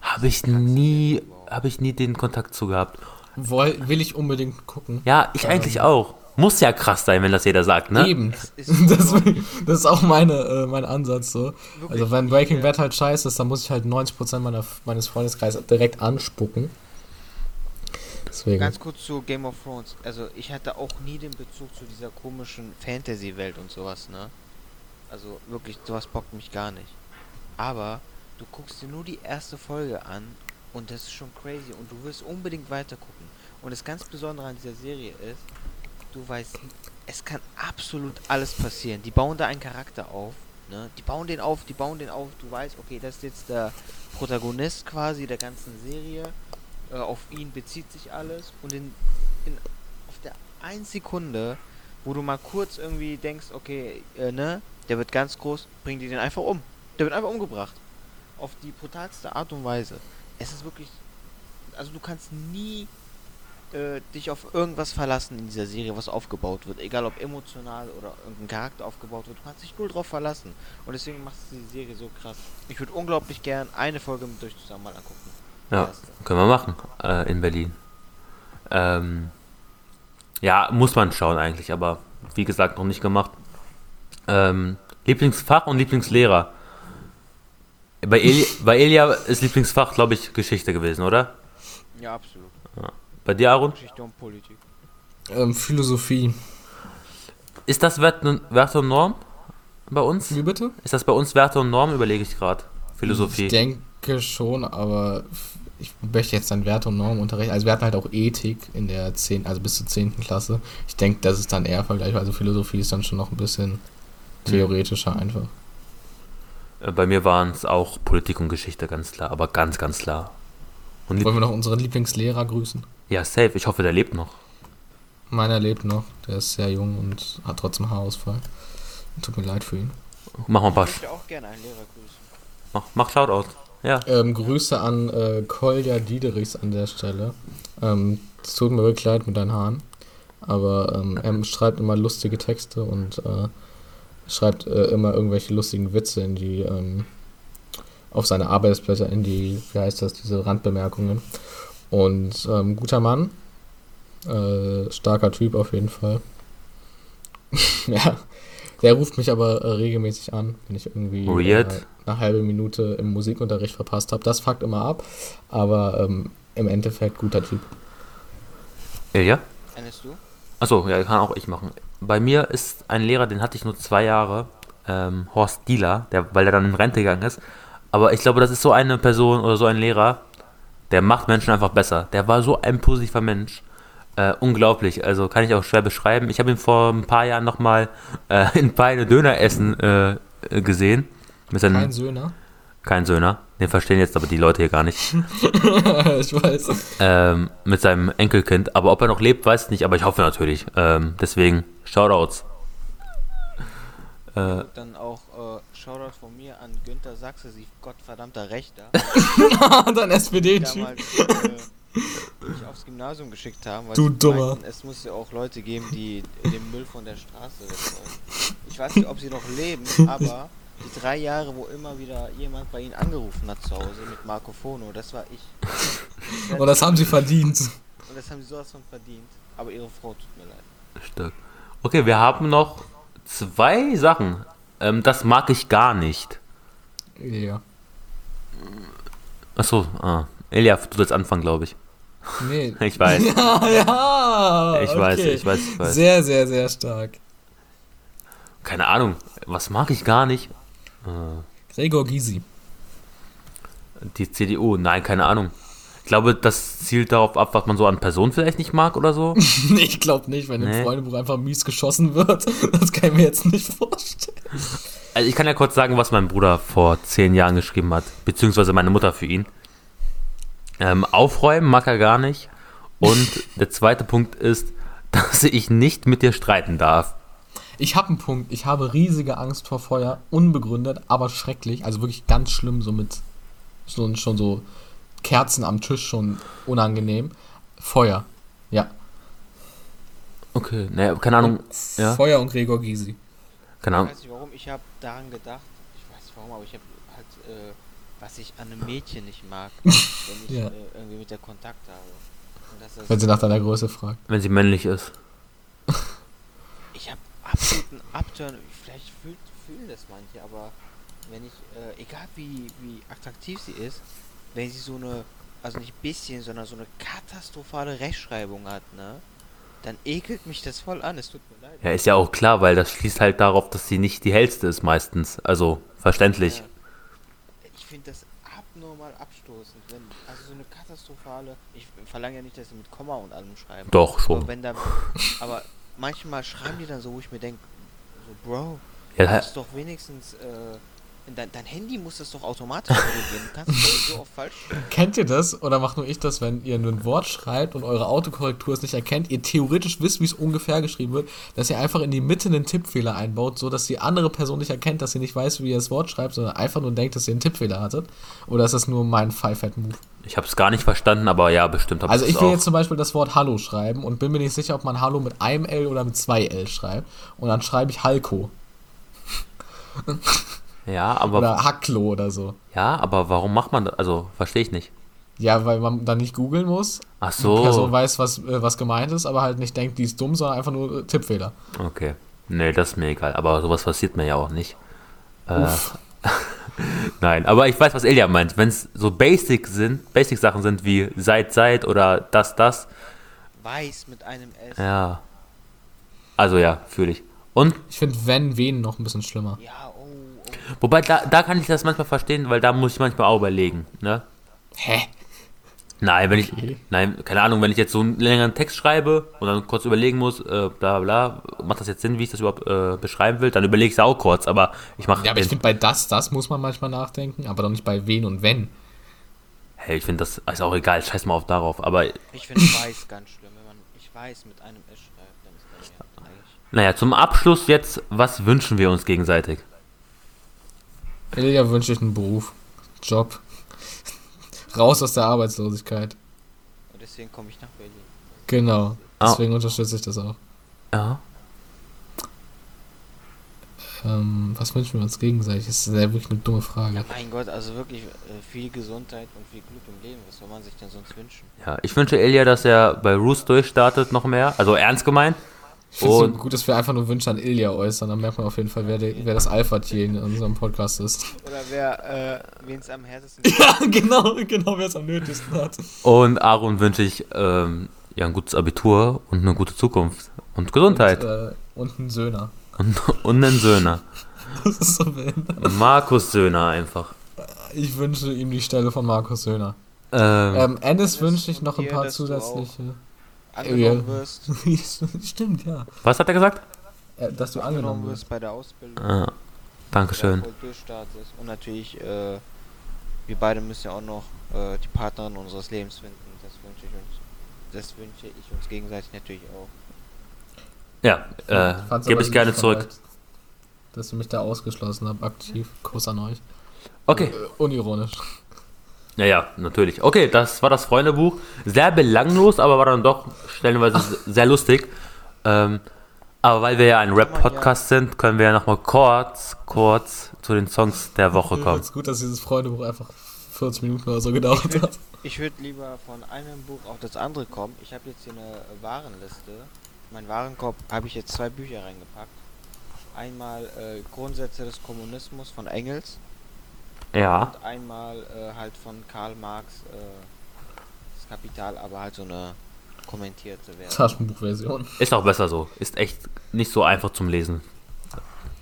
Habe ich nie, habe ich nie den Kontakt zu gehabt. Woll, will ich unbedingt gucken. Ja, ich eigentlich auch. Muss ja krass sein, wenn das jeder sagt, ne? Eben. Es ist *laughs* das ist auch meine, äh, mein Ansatz so. Wirklich, Also wenn Breaking Bad halt scheiße ist, dann muss ich halt 90% meiner, meines Freundeskreises direkt anspucken. Deswegen. Ganz kurz zu Game of Thrones. Also ich hatte auch nie den Bezug zu dieser komischen Fantasy-Welt und sowas, ne? Also wirklich, sowas bockt mich gar nicht. Aber du guckst dir nur die erste Folge an und das ist schon crazy und du wirst unbedingt weiter gucken. Und das ganz Besondere an dieser Serie ist, du weißt, es kann absolut alles passieren. Die bauen da einen Charakter auf, ne? Die bauen den auf, die bauen den auf. Du weißt, okay, das ist jetzt der Protagonist quasi der ganzen Serie. Äh, auf ihn bezieht sich alles und in, in auf der einen Sekunde, wo du mal kurz irgendwie denkst, okay, äh, ne, der wird ganz groß, bringen die den einfach um. Der wird einfach umgebracht. Auf die brutalste Art und Weise. Es ist wirklich, also du kannst nie äh, dich auf irgendwas verlassen in dieser Serie, was aufgebaut wird. Egal ob emotional oder irgendein Charakter aufgebaut wird. Du kannst dich null drauf verlassen. Und deswegen macht es die Serie so krass. Ich würde unglaublich gern eine Folge mit euch zusammen mal angucken. Ja, können wir machen äh, in Berlin. Ähm, ja, muss man schauen eigentlich, aber wie gesagt, noch nicht gemacht. Ähm, Lieblingsfach und Lieblingslehrer. Bei, Eli *laughs* bei Elia ist Lieblingsfach, glaube ich, Geschichte gewesen, oder? Ja, absolut. Bei dir, Aaron? Geschichte und Politik. Ähm, Philosophie. Ist das Wert Werte und Norm bei uns? Wie bitte? Ist das bei uns Werte und Norm, überlege ich gerade. Philosophie. Ich denke schon, aber ich möchte jetzt dann Werte und Normen unterrichten. Also wir hatten halt auch Ethik in der 10., also bis zur 10. Klasse. Ich denke, das ist dann eher vergleichbar. Also Philosophie ist dann schon noch ein bisschen theoretischer einfach. Äh, Bei mir waren es auch Politik und Geschichte, ganz klar, aber ganz, ganz klar. Und Wollen wir noch unseren Lieblingslehrer grüßen? Ja, safe. Ich hoffe, der lebt noch. Meiner lebt noch, der ist sehr jung und hat trotzdem Haarausfall. Tut mir leid für ihn. Mach mal ein paar. Ich möchte auch gerne einen Lehrer grüßen. Mach, mach Shoutout. Ja. Ähm, Grüße an äh, Kolja Diederichs an der Stelle. Ähm, es tut mir wirklich leid mit deinen Haaren. Aber ähm, er schreibt immer lustige Texte und äh, schreibt äh, immer irgendwelche lustigen Witze in die, ähm, auf seine Arbeitsblätter, in die, wie heißt das, diese Randbemerkungen. Und ähm, guter Mann. Äh, starker Typ auf jeden Fall. *laughs* ja. Der ruft mich aber äh, regelmäßig an, wenn ich irgendwie Weird. Äh, eine halbe Minute im Musikunterricht verpasst habe. Das fuckt immer ab, aber ähm, im Endeffekt guter Typ. Ilja? Ernest du? Achso, ja, kann auch ich machen. Bei mir ist ein Lehrer, den hatte ich nur zwei Jahre, ähm, Horst Dieler, der, weil er dann in Rente gegangen ist. Aber ich glaube, das ist so eine Person oder so ein Lehrer, der macht Menschen einfach besser. Der war so ein positiver Mensch. Äh, unglaublich, also kann ich auch schwer beschreiben. Ich habe ihn vor ein paar Jahren nochmal äh, in Peine Döner essen äh, gesehen. Mit seinen, Kein Söhner. kein Söhner. Den verstehen jetzt aber die Leute hier gar nicht. *laughs* ich weiß. ähm, mit seinem Enkelkind. Aber ob er noch lebt, weiß ich nicht, aber ich hoffe natürlich. Ähm, deswegen, Shoutouts. Äh, Dann auch äh, Shoutout von mir an Günther Sachse, sie gottverdammter Rechter, *laughs* Dein die SPD-Typ. damals äh, mich aufs Gymnasium geschickt haben, weil Du Dummer. meinten, es muss ja auch Leute geben, die den Müll von der Straße wegräumen. Ich weiß nicht, ob sie noch leben, aber die drei Jahre, wo immer wieder jemand bei ihnen angerufen hat zu Hause mit Marco Fono, das war ich. Und *laughs* das haben sie verdient. Und das haben sie sowas von verdient. Aber ihre Frau tut mir leid. Stark. Okay, wir haben noch zwei Sachen. Ähm, das mag ich gar nicht. Ja. Achso, ah. Elia, du sollst anfangen, glaube ich. Nee. *laughs* Ich weiß. *laughs* Ja, ja. Ich weiß, okay. ich weiß, ich weiß. Sehr, sehr, sehr stark. Keine Ahnung. Was mag ich gar nicht? Äh, Gregor Gysi. die CDU, nein, keine Ahnung. Ich glaube, das zielt darauf ab, was man so an Personen vielleicht nicht mag oder so. *laughs* Ich glaube nicht, wenn im Nee. Freundebuch einfach mies geschossen wird. *laughs* Das kann ich mir jetzt nicht vorstellen. Also ich kann ja kurz sagen, was mein Bruder vor zehn Jahren geschrieben hat, beziehungsweise meine Mutter für ihn. Ähm, aufräumen mag er gar nicht. Und *laughs* der zweite Punkt ist, dass ich nicht mit dir streiten darf. Ich habe einen Punkt. Ich habe riesige Angst vor Feuer. Unbegründet, aber schrecklich. Also wirklich ganz schlimm, so mit so, schon so Kerzen am Tisch schon unangenehm. Feuer. Ja. Okay, naja, keine Ahnung. Ja, Feuer und Gregor Gysi. keine Ich Ahnung. weiß nicht warum, ich habe daran gedacht, ich weiß nicht warum, aber ich habe halt, äh, was ich an einem Mädchen nicht mag, wenn ich *laughs* Ja. äh, irgendwie mit der Kontakt habe. Und das ist, Wenn sie nach deiner Größe fragt. Wenn sie männlich ist. *laughs* ich habe absoluten Abturn, vielleicht fühlt, fühlen das manche, aber wenn ich, äh, egal wie, wie attraktiv sie ist, wenn sie so eine, also nicht bisschen, sondern so eine katastrophale Rechtschreibung hat, ne, dann ekelt mich das voll an, es tut mir leid. Ja, ist ja auch klar, weil das schließt halt darauf, dass sie nicht die hellste ist meistens. Also, verständlich. Ja. Ich finde das abnormal abstoßend, wenn, also so eine katastrophale, ich verlange ja nicht, dass sie mit Komma und allem schreiben. Doch, Aber schon. wenn da, aber manchmal schreiben die dann so, wo ich mir denke, so Bro, Ja, ha- musst doch wenigstens, äh, dein, dein Handy muss das doch automatisch korrigieren. Du kannst es so oft falsch *laughs* schreiben. Kennt ihr das? Oder macht nur ich das, wenn ihr ein Wort schreibt und eure Autokorrektur es nicht erkennt, ihr theoretisch wisst, wie es ungefähr geschrieben wird, dass ihr einfach in die Mitte einen Tippfehler einbaut, so dass die andere Person nicht erkennt, dass sie nicht weiß, wie ihr das Wort schreibt, sondern einfach nur denkt, dass ihr einen Tippfehler hattet? Oder ist das nur mein Five-Head-Move? Ich habe es gar nicht verstanden, aber ja, bestimmt habe Also ich will auch. jetzt zum Beispiel das Wort Hallo schreiben und bin mir nicht sicher, ob man Hallo mit einem L oder mit zwei L schreibt. Und dann schreibe ich Halko Ja, aber oder Hacklo oder so. ja, aber warum macht man das? Also, verstehe ich nicht. Ja, weil man dann nicht googeln muss. Ach Die Person so. weiß, was, äh, was gemeint ist, aber halt nicht denkt, die ist dumm, sondern einfach nur äh, Tippfehler. Okay. Nee, das ist mir egal. Aber sowas passiert mir ja auch nicht. Äh, *laughs* nein, aber ich weiß, was Elia meint. Wenn es so Basic sind, Basic-Sachen sind wie seit, seit oder das, das. Weiß mit einem S. Ja. Also ja, fühle ich. Und, Ich finde wenn, wen noch ein bisschen schlimmer. Ja. Wobei, da, da kann ich das manchmal verstehen, weil da muss ich manchmal auch überlegen, ne? Hä? Nein, wenn Okay. ich, nein, keine Ahnung, wenn ich jetzt so einen längeren Text schreibe und dann kurz überlegen muss, äh, bla bla, macht das jetzt Sinn, wie ich das überhaupt äh, beschreiben will, dann überlege ich es auch kurz, aber ich mache Ja, aber ich finde bei das, das muss man manchmal nachdenken, aber doch nicht bei wen und wenn. hey, ich finde das ist auch egal, scheiß mal auf darauf, aber Ich finde weiß *laughs* ganz schlimm, wenn man ich weiß mit einem S schreibt, dann ist mir eigentlich. naja, zum Abschluss jetzt, was wünschen wir uns gegenseitig? Ilja wünsche ich einen Beruf, Job. Raus aus der Arbeitslosigkeit. Und deswegen komme ich nach Berlin. Genau. Ah. Deswegen unterstütze ich das auch. Ja. Ähm, was wünschen wir uns gegenseitig? Das ist ja wirklich eine dumme Frage. Mein Gott, also wirklich äh, viel Gesundheit und viel Glück im Leben. Was soll man sich denn sonst wünschen? Ja, ich wünsche Elia, dass er bei Roos durchstartet noch mehr, also ernst gemeint. Ich finde es so Und- gut, dass wir einfach nur Wünsche an Ilja äußern. Dann merkt man auf jeden Fall, wer, der, wer das Alpha-Tier in unserem Podcast ist. Oder wer, äh, wen es am härtesten *laughs* ja, genau, genau, wer es am nötigsten hat. Und Aaron wünsche ich ähm, ja, ein gutes Abitur und eine gute Zukunft und Gesundheit Und, äh, und ein Söhner. und, und einen Söhner. *laughs* Das ist so wild. Markus Söhner einfach. Ich wünsche ihm die Stelle von Markus Söhner. Ähm, Ähm, Ennis wünsche ich und noch ein paar zusätzliche. Angenommen wirst, *laughs* Stimmt, ja. was hat er gesagt? Äh, dass du angenommen wirst bei der Ausbildung. Ah, Dankeschön. Und natürlich, äh, wir beide müssen ja auch noch äh, die Partnerin unseres Lebens finden. Das wünsche ich uns. Das wünsche ich uns gegenseitig natürlich auch. Ja, äh, gebe ich gerne zurück. Dass ihr mich da ausgeschlossen habt, aktiv. Kuss an euch. Okay. Äh, unironisch. Ja, ja, natürlich. Okay, das war das Freundebuch. Sehr belanglos, aber war dann doch stellenweise sehr lustig. Ähm, aber weil wir ja ein Rap-Podcast sind, können wir ja nochmal kurz, kurz zu den Songs der Woche kommen. ist gut, dass dieses Freundebuch einfach 40 Minuten oder so gedauert hat. Ich würde lieber von einem Buch auf das andere kommen. Ich habe jetzt hier eine Warenliste. Mein Warenkorb habe ich jetzt zwei Bücher reingepackt. Einmal äh, Grundsätze des Kommunismus von Engels Ja. und einmal äh, halt von Karl Marx äh, das Kapital, aber halt so eine kommentierte Version. Taschenbuchversion. Ist auch besser so. Ist echt nicht so einfach zum Lesen.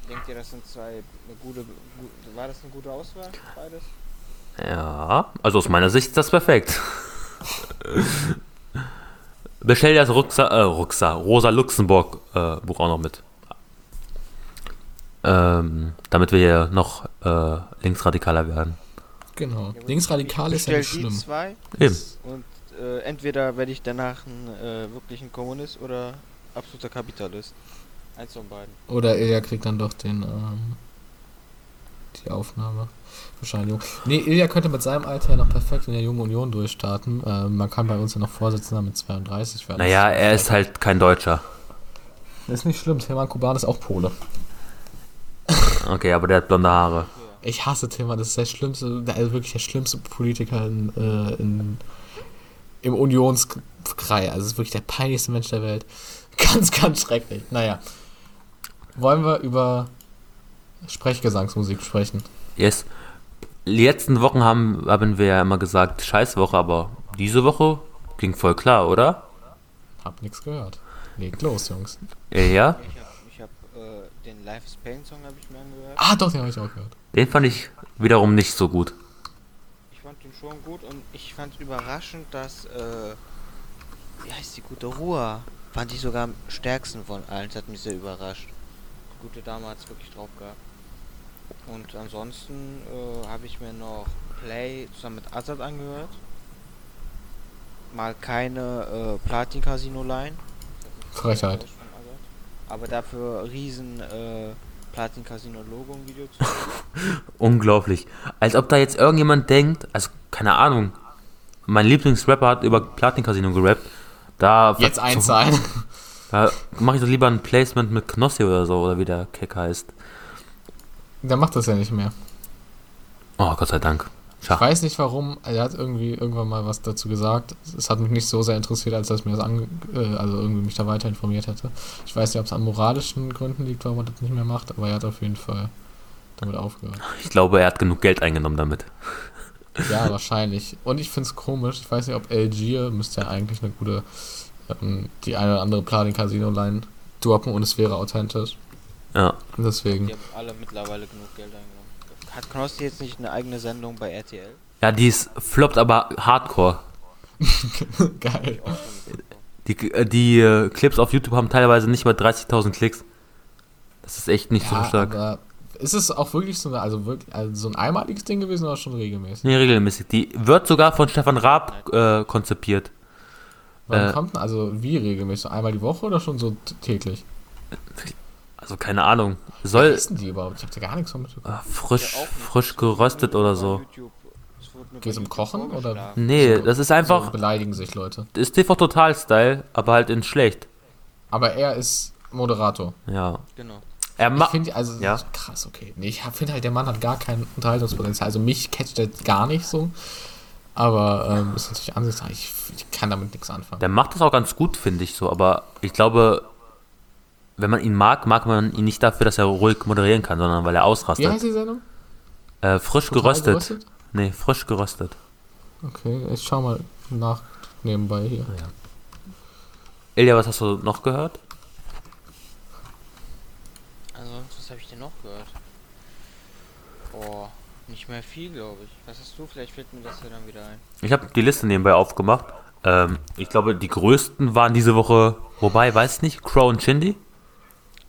Denkt ihr, das sind zwei eine gute, gu- war das eine gute Auswahl, beides? Ja, also aus meiner Sicht ist das perfekt. *laughs* Bestell dir das Ruxa, äh, Ruxa, Rosa Luxemburg äh, Buch auch noch mit. Ähm, damit wir hier noch äh, linksradikaler werden. Genau. Ja. Linksradikal Ich ist ja nicht schlimm. zwei Eben. und äh, entweder werde ich danach ein äh, wirklich ein Kommunist oder absoluter Kapitalist. Eins von beiden. Oder Ilja kriegt dann doch den, ähm, die Aufnahme. Bescheinigung. Nee, Ilja könnte mit seinem Alter ja noch perfekt in der Jungen Union durchstarten. Ähm, man kann bei uns ja noch Vorsitzender mit 32 werden. Naja, er ist halt kein Deutscher. Das ist nicht schlimm. Tilman Kuban ist auch Pole. Okay, aber der hat blonde Haare. Ich hasse Tilman. Das ist der schlimmste, der ist wirklich der schlimmste Politiker in, äh, in, im Unionskreis. Also, ist wirklich der peinlichste Mensch der Welt. *laughs* Ganz, ganz schrecklich. Naja. Wollen wir über Sprechgesangsmusik sprechen? Yes. Die letzten Wochen haben, haben wir ja immer gesagt, Scheißwoche, aber diese Woche ging voll klar, oder? Hab nix gehört. Legt los, Jungs. Ja. Ich habe ich hab, äh, den Life is Pain Song habe ich mir angehört. Ah, doch, den habe ich auch gehört. Den fand ich wiederum nicht so gut. Ich fand den schon gut und ich fand überraschend, dass äh, wie heißt die gute Ruhe? Fand ich sogar am stärksten von allen. Das hat mich sehr überrascht. Die gute Dame hat es wirklich drauf gehabt. Und ansonsten äh, habe ich mir noch Play zusammen mit Azad angehört. Mal keine äh, Platin Casino Line. Frechheit. Aber dafür riesen äh, Platin Casino Logo im Video zu *laughs* Unglaublich. Als ob da jetzt irgendjemand denkt, also keine Ahnung, mein Lieblingsrapper hat über Platin Casino gerappt. Da, Jetzt einzahlen. *laughs* da mache ich doch lieber ein Placement mit Knossi oder so, oder wie der Keck heißt. Der macht das ja nicht mehr. Oh, Gott sei Dank. Ich weiß nicht warum. Er hat irgendwie irgendwann mal was dazu gesagt. Es hat mich nicht so sehr interessiert, als dass mir das ange äh, also irgendwie mich da weiter informiert hätte. Ich weiß nicht, ob es an moralischen Gründen liegt, warum er das nicht mehr macht, aber er hat auf jeden Fall damit aufgehört. Ich glaube, er hat genug Geld eingenommen damit. Ja, wahrscheinlich. Und ich finde es komisch. Ich weiß nicht, ob LG müsste ja eigentlich eine gute, ähm, die eine oder andere Platin Casino Line droppen und es wäre authentisch. Ja. Und deswegen. Die haben alle mittlerweile genug Geld eingenommen. Hat Knossi jetzt nicht eine eigene Sendung bei RTL? Ja, die ist floppt aber hardcore. *laughs* Geil. Die, äh, die äh, Clips auf YouTube haben teilweise nicht mal 30.000 Klicks. Das ist echt nicht so Ja, stark. aber ist es auch wirklich so, eine, also wirklich, also so ein einmaliges Ding gewesen oder schon regelmäßig? Nee, regelmäßig. Die wird sogar von Stefan Raab äh, konzipiert. Wann Äh. kommt denn, also wie regelmäßig? So einmal die Woche oder schon so täglich? Also keine Ahnung. Soll ist denn die überhaupt? Ich hab da gar nichts von mitbekommen. äh, frisch, Ja, frisch geröstet oder so. YouTube- es um Kochen oder-. Nee, So- das ist So einfach, beleidigen sich Leute. ist TV Total Style, aber halt in schlecht. Aber er ist Moderator. Ja. Genau. Er Ich macht. finde, also Ja. krass, okay. Nee, ich finde halt, der Mann hat gar kein Unterhaltungspotenzial. Also mich catcht er gar nicht so. Aber ähm, ist natürlich Ansichtssache. Ich, ich kann damit nichts anfangen. Der macht das auch ganz gut, finde ich so. Aber ich glaube, wenn man ihn mag, mag man ihn nicht dafür, dass er ruhig moderieren kann, sondern weil er Wie ausrastet. heißt die Sendung? Äh, frisch Total geröstet. Nee, frisch geröstet. Okay, ich schau mal nach nebenbei hier. Ilja, was hast du noch gehört? Ansonsten, was habe ich denn noch gehört? Boah. Nicht mehr viel, glaube ich. Was hast du? Vielleicht fällt mir das ja dann wieder ein. Ich habe die Liste nebenbei aufgemacht. Ähm, ich glaube, die größten waren diese Woche, wobei, weiß ich nicht, Crow und Shindy.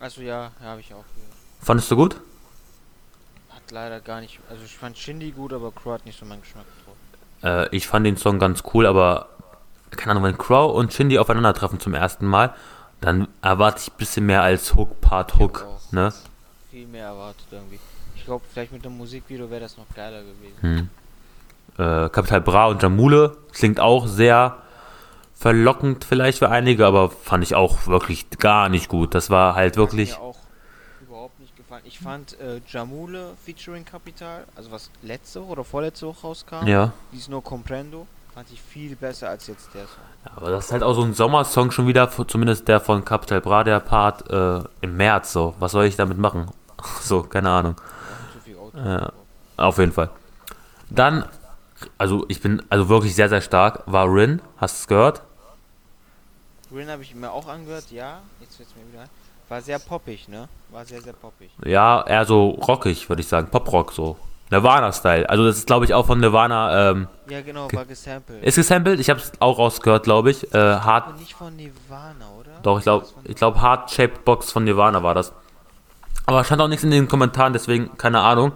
Also ja, ja habe ich auch gehört. Fandest du gut? Hat leider gar nicht. Also ich fand Shindy gut, aber Crow hat nicht so meinen Geschmack getroffen. Äh, ich fand den Song ganz cool, aber keine Ahnung, wenn Crow und Shindy aufeinandertreffen zum ersten Mal, dann erwarte ich ein bisschen mehr als Hook, Part, Hook. auch. Ne? Viel mehr erwartet irgendwie. Ich glaube, vielleicht mit dem Musikvideo wäre das noch geiler gewesen. Hm. Äh, Capital Bra und Jamule klingt auch sehr verlockend vielleicht für einige, aber fand ich auch wirklich gar nicht gut. Das war halt wirklich. Hat mir auch überhaupt nicht gefallen. Ich fand äh, Jamule featuring Capital, also was letzte oder vorletzte Woche rauskam, Ja. dies nur Comprendo, fand ich viel besser als jetzt der Song. Aber das ist halt auch so ein Sommersong schon wieder, zumindest der von Capital Bra, der Part äh, im März so. Was soll ich damit machen? *laughs* So, keine Ahnung. Ja. Auf jeden Fall. Dann, also ich bin also wirklich sehr, sehr stark, war Rin. Hast du es gehört? Rin habe ich mir auch angehört, ja. Jetzt wird's mir wieder. War sehr poppig, ne? War sehr, sehr poppig. Ja, eher so rockig, würde ich sagen. Poprock so. Nirvana-Style. Also das ist, glaube ich, auch von Nirvana. Ähm, Ja, genau, war gesampelt. ist gesampelt. Ich habe es auch rausgehört, glaube ich. Äh, hard, Aber nicht von Nirvana, oder? doch, ich glaube, ich glaube, Hard Shaped Box von Nirvana war das. Aber stand auch nichts in den Kommentaren, deswegen keine Ahnung.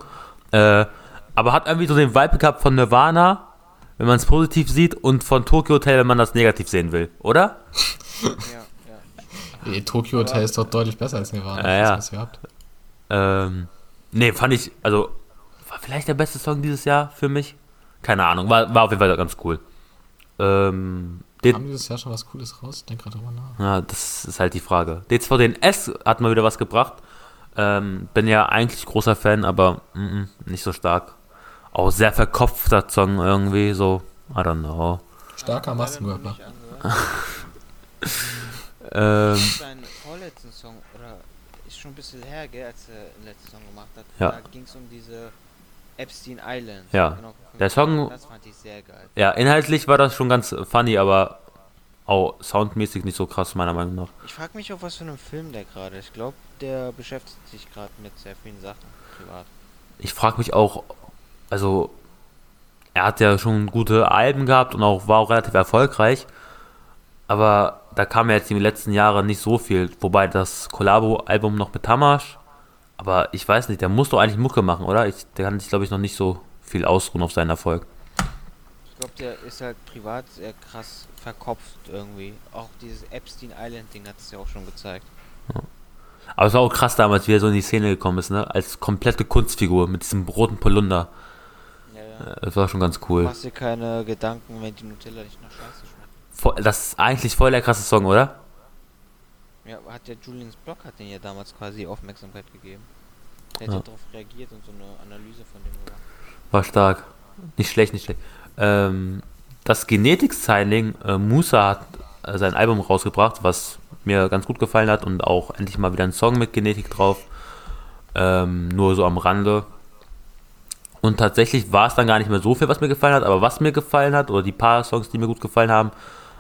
Äh, aber hat irgendwie so den Vibe gehabt von Nirvana, wenn man es positiv sieht, und von Tokyo Hotel, wenn man das negativ sehen will, oder? Ja, ja. Nee, Tokyo Hotel ist doch deutlich besser als Nirvana. Ja, ja. Das, was ihr habt. Ähm, nee, fand ich, also, war vielleicht der beste Song dieses Jahr für mich. Keine Ahnung, war, war auf jeden Fall ganz cool. Ähm, Haben dieses Jahr schon was Cooles raus? Ich denk gerade drüber nach. ja, das ist halt die Frage. D2DNS hat mal wieder was gebracht. Ähm, bin ja eigentlich großer Fan, aber mm, mm, nicht so stark. Auch sehr verkopfter Song irgendwie, so, I don't know. Starker angehört. *laughs* Ähm, Seinen vorletzten Song, oder ist schon ein bisschen her, gell, als er den letzten Song gemacht hat. Ja. Da ging es um diese Epstein Island. Ja. Genau, Der Song- Das fand ich sehr geil. ja, inhaltlich war das schon ganz funny, aber auch soundmäßig nicht so krass, meiner Meinung nach. Ich frage mich, auf was für einem Film der gerade ist. Ich glaube, der beschäftigt sich gerade mit sehr vielen Sachen privat. ich frage mich auch, also er hat ja schon gute Alben gehabt und auch war auch relativ erfolgreich, aber da kam ja jetzt in den letzten Jahren nicht so viel, wobei das Collabo-Album noch mit Tamash, aber ich weiß nicht, der muss doch eigentlich Mucke machen, oder? Ich, der kann sich, glaube ich, noch nicht so viel ausruhen auf seinen Erfolg. Ich glaube, der ist halt privat sehr krass verkopft irgendwie. Auch dieses Epstein Island Ding hat es ja auch schon gezeigt. Aber es war auch krass damals, wie er so in die Szene gekommen ist, ne? Als komplette Kunstfigur mit diesem roten Polunder. Ja, ja. Das war schon ganz Du cool. machst dir keine Gedanken, wenn die Nutella nicht nach Scheiße schmeckt. Das ist eigentlich voll der krasse Song, oder? Ja, hat der Julians Blog hat den ja damals quasi Aufmerksamkeit gegeben. Der hat Ja. ja darauf reagiert und so eine Analyse von dem gemacht. War stark. Nicht schlecht, nicht schlecht. Ähm, das Genetics-Signing, äh, Musa hat äh, sein Album rausgebracht, was mir ganz gut gefallen hat und auch endlich mal wieder ein Song mit Genetik drauf. Ähm, nur so am Rande. Und tatsächlich war es dann gar nicht mehr so viel, was mir gefallen hat, aber was mir gefallen hat, oder die paar Songs, die mir gut gefallen haben,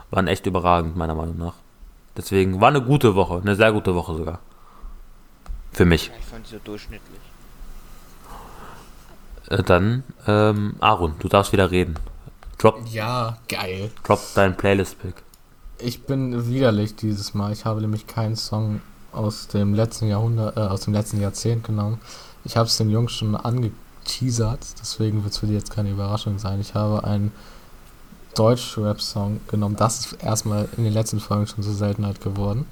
waren echt überragend, meiner Meinung nach. Deswegen war eine gute Woche, eine sehr gute Woche sogar. Für mich. Ich fand die so durchschnittlich. Äh, dann, ähm, Aaron, du darfst wieder reden. Drop, Ja, geil. drop dein Playlist-Pick. Ich bin widerlich dieses Mal. Ich habe nämlich keinen Song aus dem letzten Jahrhundert, äh, aus dem letzten Jahrzehnt genommen. Ich habe es den Jungs schon angeteasert, deswegen wird es für die jetzt keine Überraschung sein. Ich habe einen Deutsch-Rap-Song genommen. Das ist erstmal in den letzten Folgen schon zur Seltenheit geworden.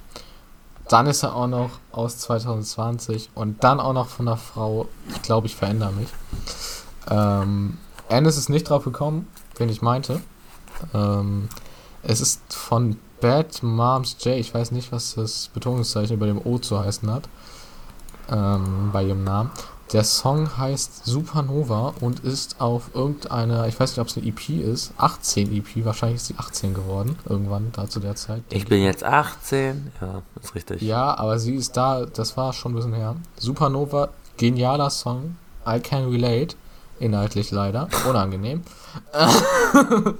Dann ist er auch noch aus 2020 und dann auch noch von einer Frau, ich glaube, ich verändere mich. Ähm, Ennis ist nicht drauf gekommen, wen ich meinte. Ähm, es ist von Bad Moms J. Ich weiß nicht, was das Betonungszeichen über dem O zu heißen hat. Ähm, bei ihrem Namen. Der Song heißt Supernova und ist auf irgendeiner, ich weiß nicht, ob es eine EP ist, 18 EP, wahrscheinlich ist sie 18 geworden, irgendwann da zu der Zeit. Ich bin jetzt 18. Ja, ist richtig. Ja, aber sie ist da, das war schon ein bisschen her. Supernova, genialer Song, I Can Relate, inhaltlich leider, unangenehm. *laughs*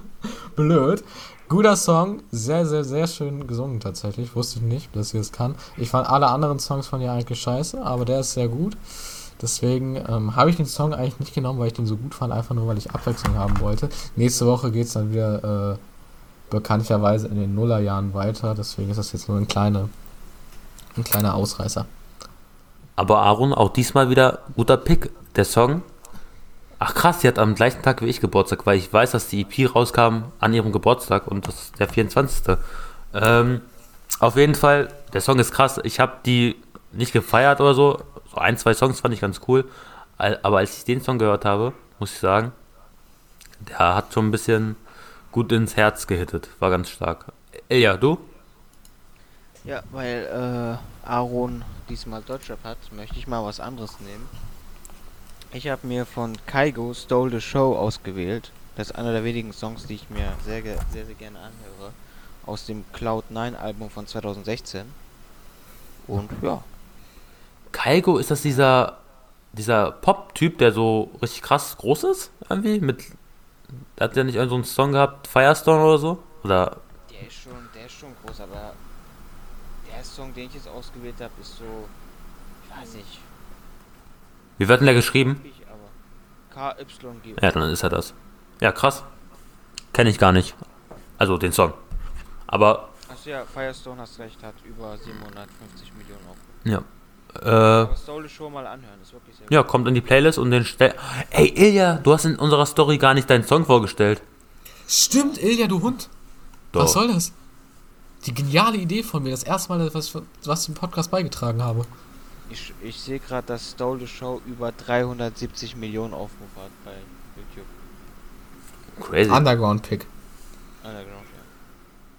Blöd. Guter Song, sehr, sehr, sehr schön gesungen tatsächlich. Wusste ich nicht, dass sie das kann. Ich fand alle anderen Songs von ihr eigentlich scheiße, aber der ist sehr gut. Deswegen ähm, habe ich den Song eigentlich nicht genommen, weil ich den so gut fand, einfach nur weil ich Abwechslung haben wollte. Nächste Woche geht es dann wieder äh, bekanntlicherweise in den Nullerjahren weiter, deswegen ist das jetzt nur ein, kleine, ein kleiner Ausreißer. Aber Aaron, auch diesmal wieder guter Pick. Der Song. Ach krass, sie hat am gleichen Tag wie ich Geburtstag, weil ich weiß, dass die EP rauskam an ihrem Geburtstag und das ist der 24. Ähm, auf jeden Fall, der Song ist krass. Ich habe die nicht gefeiert oder so. Ein, zwei Songs fand ich ganz cool. Aber als ich den Song gehört habe, muss ich sagen, der hat schon ein bisschen gut ins Herz gehittet. War ganz stark. Ja, du? Ja, weil äh, Aaron diesmal Deutschrap hat, möchte ich mal was anderes nehmen. Ich habe mir von Kaigo Stole the Show ausgewählt. Das ist einer der wenigen Songs, die ich mir sehr, sehr, sehr gerne anhöre. Aus dem Cloud9 Album von 2016. Und ja. Kaigo, ist das dieser, dieser Pop-Typ, der so richtig krass groß ist? Irgendwie? Mit, hat der nicht irgendeinen so Song gehabt? Firestone oder so? Oder? Der ist schon, der ist schon groß, aber der Song, den ich jetzt ausgewählt habe, ist so, ich weiß nicht. Wie wird denn der geschrieben? KYG. Ja, dann ist er das. Ja, krass. Kenne ich gar nicht. Also den Song. Aber. Achso, ja, Firestone hast recht, hat über 750 Millionen Aufrufe. Ja. Äh, Soll schon mal anhören, ist wirklich sehr Ja, kommt in die Playlist und den stell. Ey, Ilja, du hast in unserer Story gar nicht deinen Song vorgestellt. Stimmt, Ilja, du Hund. Doch. Was soll das? Die geniale Idee von mir, das erste Mal, was, was ich im Podcast beigetragen habe. Ich, ich sehe gerade, dass Stole the Show über 370 Millionen Aufrufe hat bei YouTube. Crazy. Underground Pick. Underground.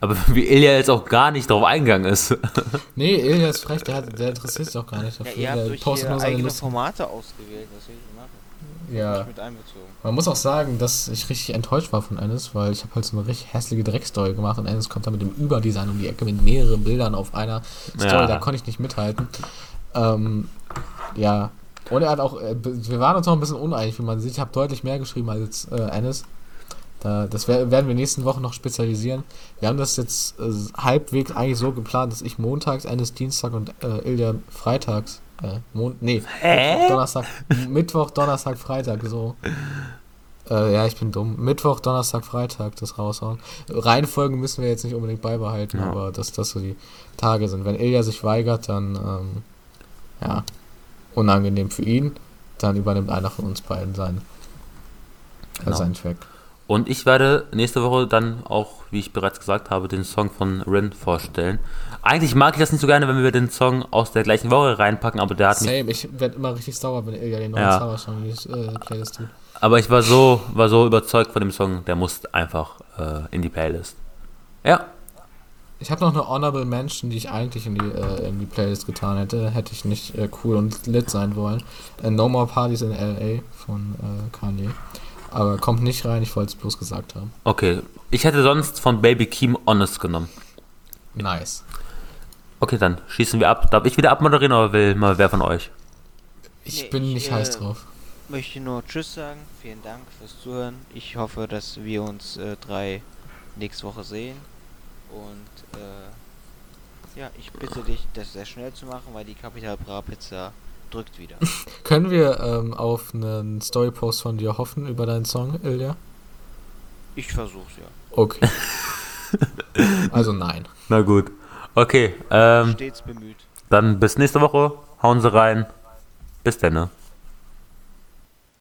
Aber *laughs* wie Ilja jetzt auch gar nicht drauf eingegangen ist. *laughs* nee, Ilja ist frech, der, hat, der interessiert sich auch gar nicht dafür. Ja, ihr habt der durch postet nur seine eigene Lust. Formate ausgewählt, was will ich machen? Ja. Mit einbezogen. Man muss auch sagen, dass ich richtig enttäuscht war von Ennis, weil ich habe halt so eine richtig hässliche Dreckstory gemacht und Ennis kommt da mit dem Überdesign um die Ecke mit mehreren Bildern auf einer Story, Ja. da konnte ich nicht mithalten. Ähm, ja. Und er hat auch, äh, wir waren uns noch ein bisschen uneinig, wie man sieht. Ich habe deutlich mehr geschrieben als äh, Ennis. Da, das wer- werden wir nächsten Wochen noch spezialisieren. Wir haben das jetzt äh, halbwegs eigentlich so geplant, dass ich montags, Ennis Dienstag und äh, Ilja freitags, äh, Mon nee, Mittwoch, Donnerstag, Mittwoch, Donnerstag, Freitag, so. Äh, ja, ich bin dumm. Mittwoch, Donnerstag, Freitag das raushauen. Reihenfolgen müssen wir jetzt nicht unbedingt beibehalten, Ja. aber dass das so die Tage sind. Wenn Ilja sich weigert, dann ähm, ja, unangenehm für ihn. Dann übernimmt einer von uns beiden seinen, äh, Genau. seinen Track. Und ich werde nächste Woche dann auch, wie ich bereits gesagt habe, den Song von Rin vorstellen. Eigentlich mag ich das nicht so gerne, wenn wir den Song aus der gleichen Woche reinpacken, aber der hat mich. Same, ich werde immer richtig sauer, wenn Ilja den neuen Ja. Song in die äh, Playlist tut. Aber ich war so, war so überzeugt von dem Song, der muss einfach äh, in die Playlist. Ja, Ich habe noch eine Honorable Mention, die ich eigentlich in die, äh, in die Playlist getan hätte. Hätte ich nicht äh, cool und lit sein wollen. Äh, no More Parties in L.A. von äh, Kanye. Aber kommt nicht rein, ich wollte es bloß gesagt haben. okay. Ich hätte sonst von Baby Keem Honest genommen. Nice. Okay, dann schießen wir ab. Darf ich wieder abmoderieren oder will mal wer von euch? Ich Nee, bin ich, nicht äh, heiß drauf. Möchte nur Tschüss sagen. Vielen Dank fürs Zuhören. Ich hoffe, dass wir uns äh, drei nächste Woche sehen. Und äh, ja, ich bitte dich, das sehr schnell zu machen, weil die Capital Bra Pizza drückt wieder. *laughs* Können wir ähm, auf einen Storypost von dir hoffen über deinen Song, Ilja? Ich versuch's ja. Okay. *laughs* also nein. Na gut. Okay, ähm, Stets bemüht. dann bis nächste Woche. Hauen Sie rein. Bis dann. ne?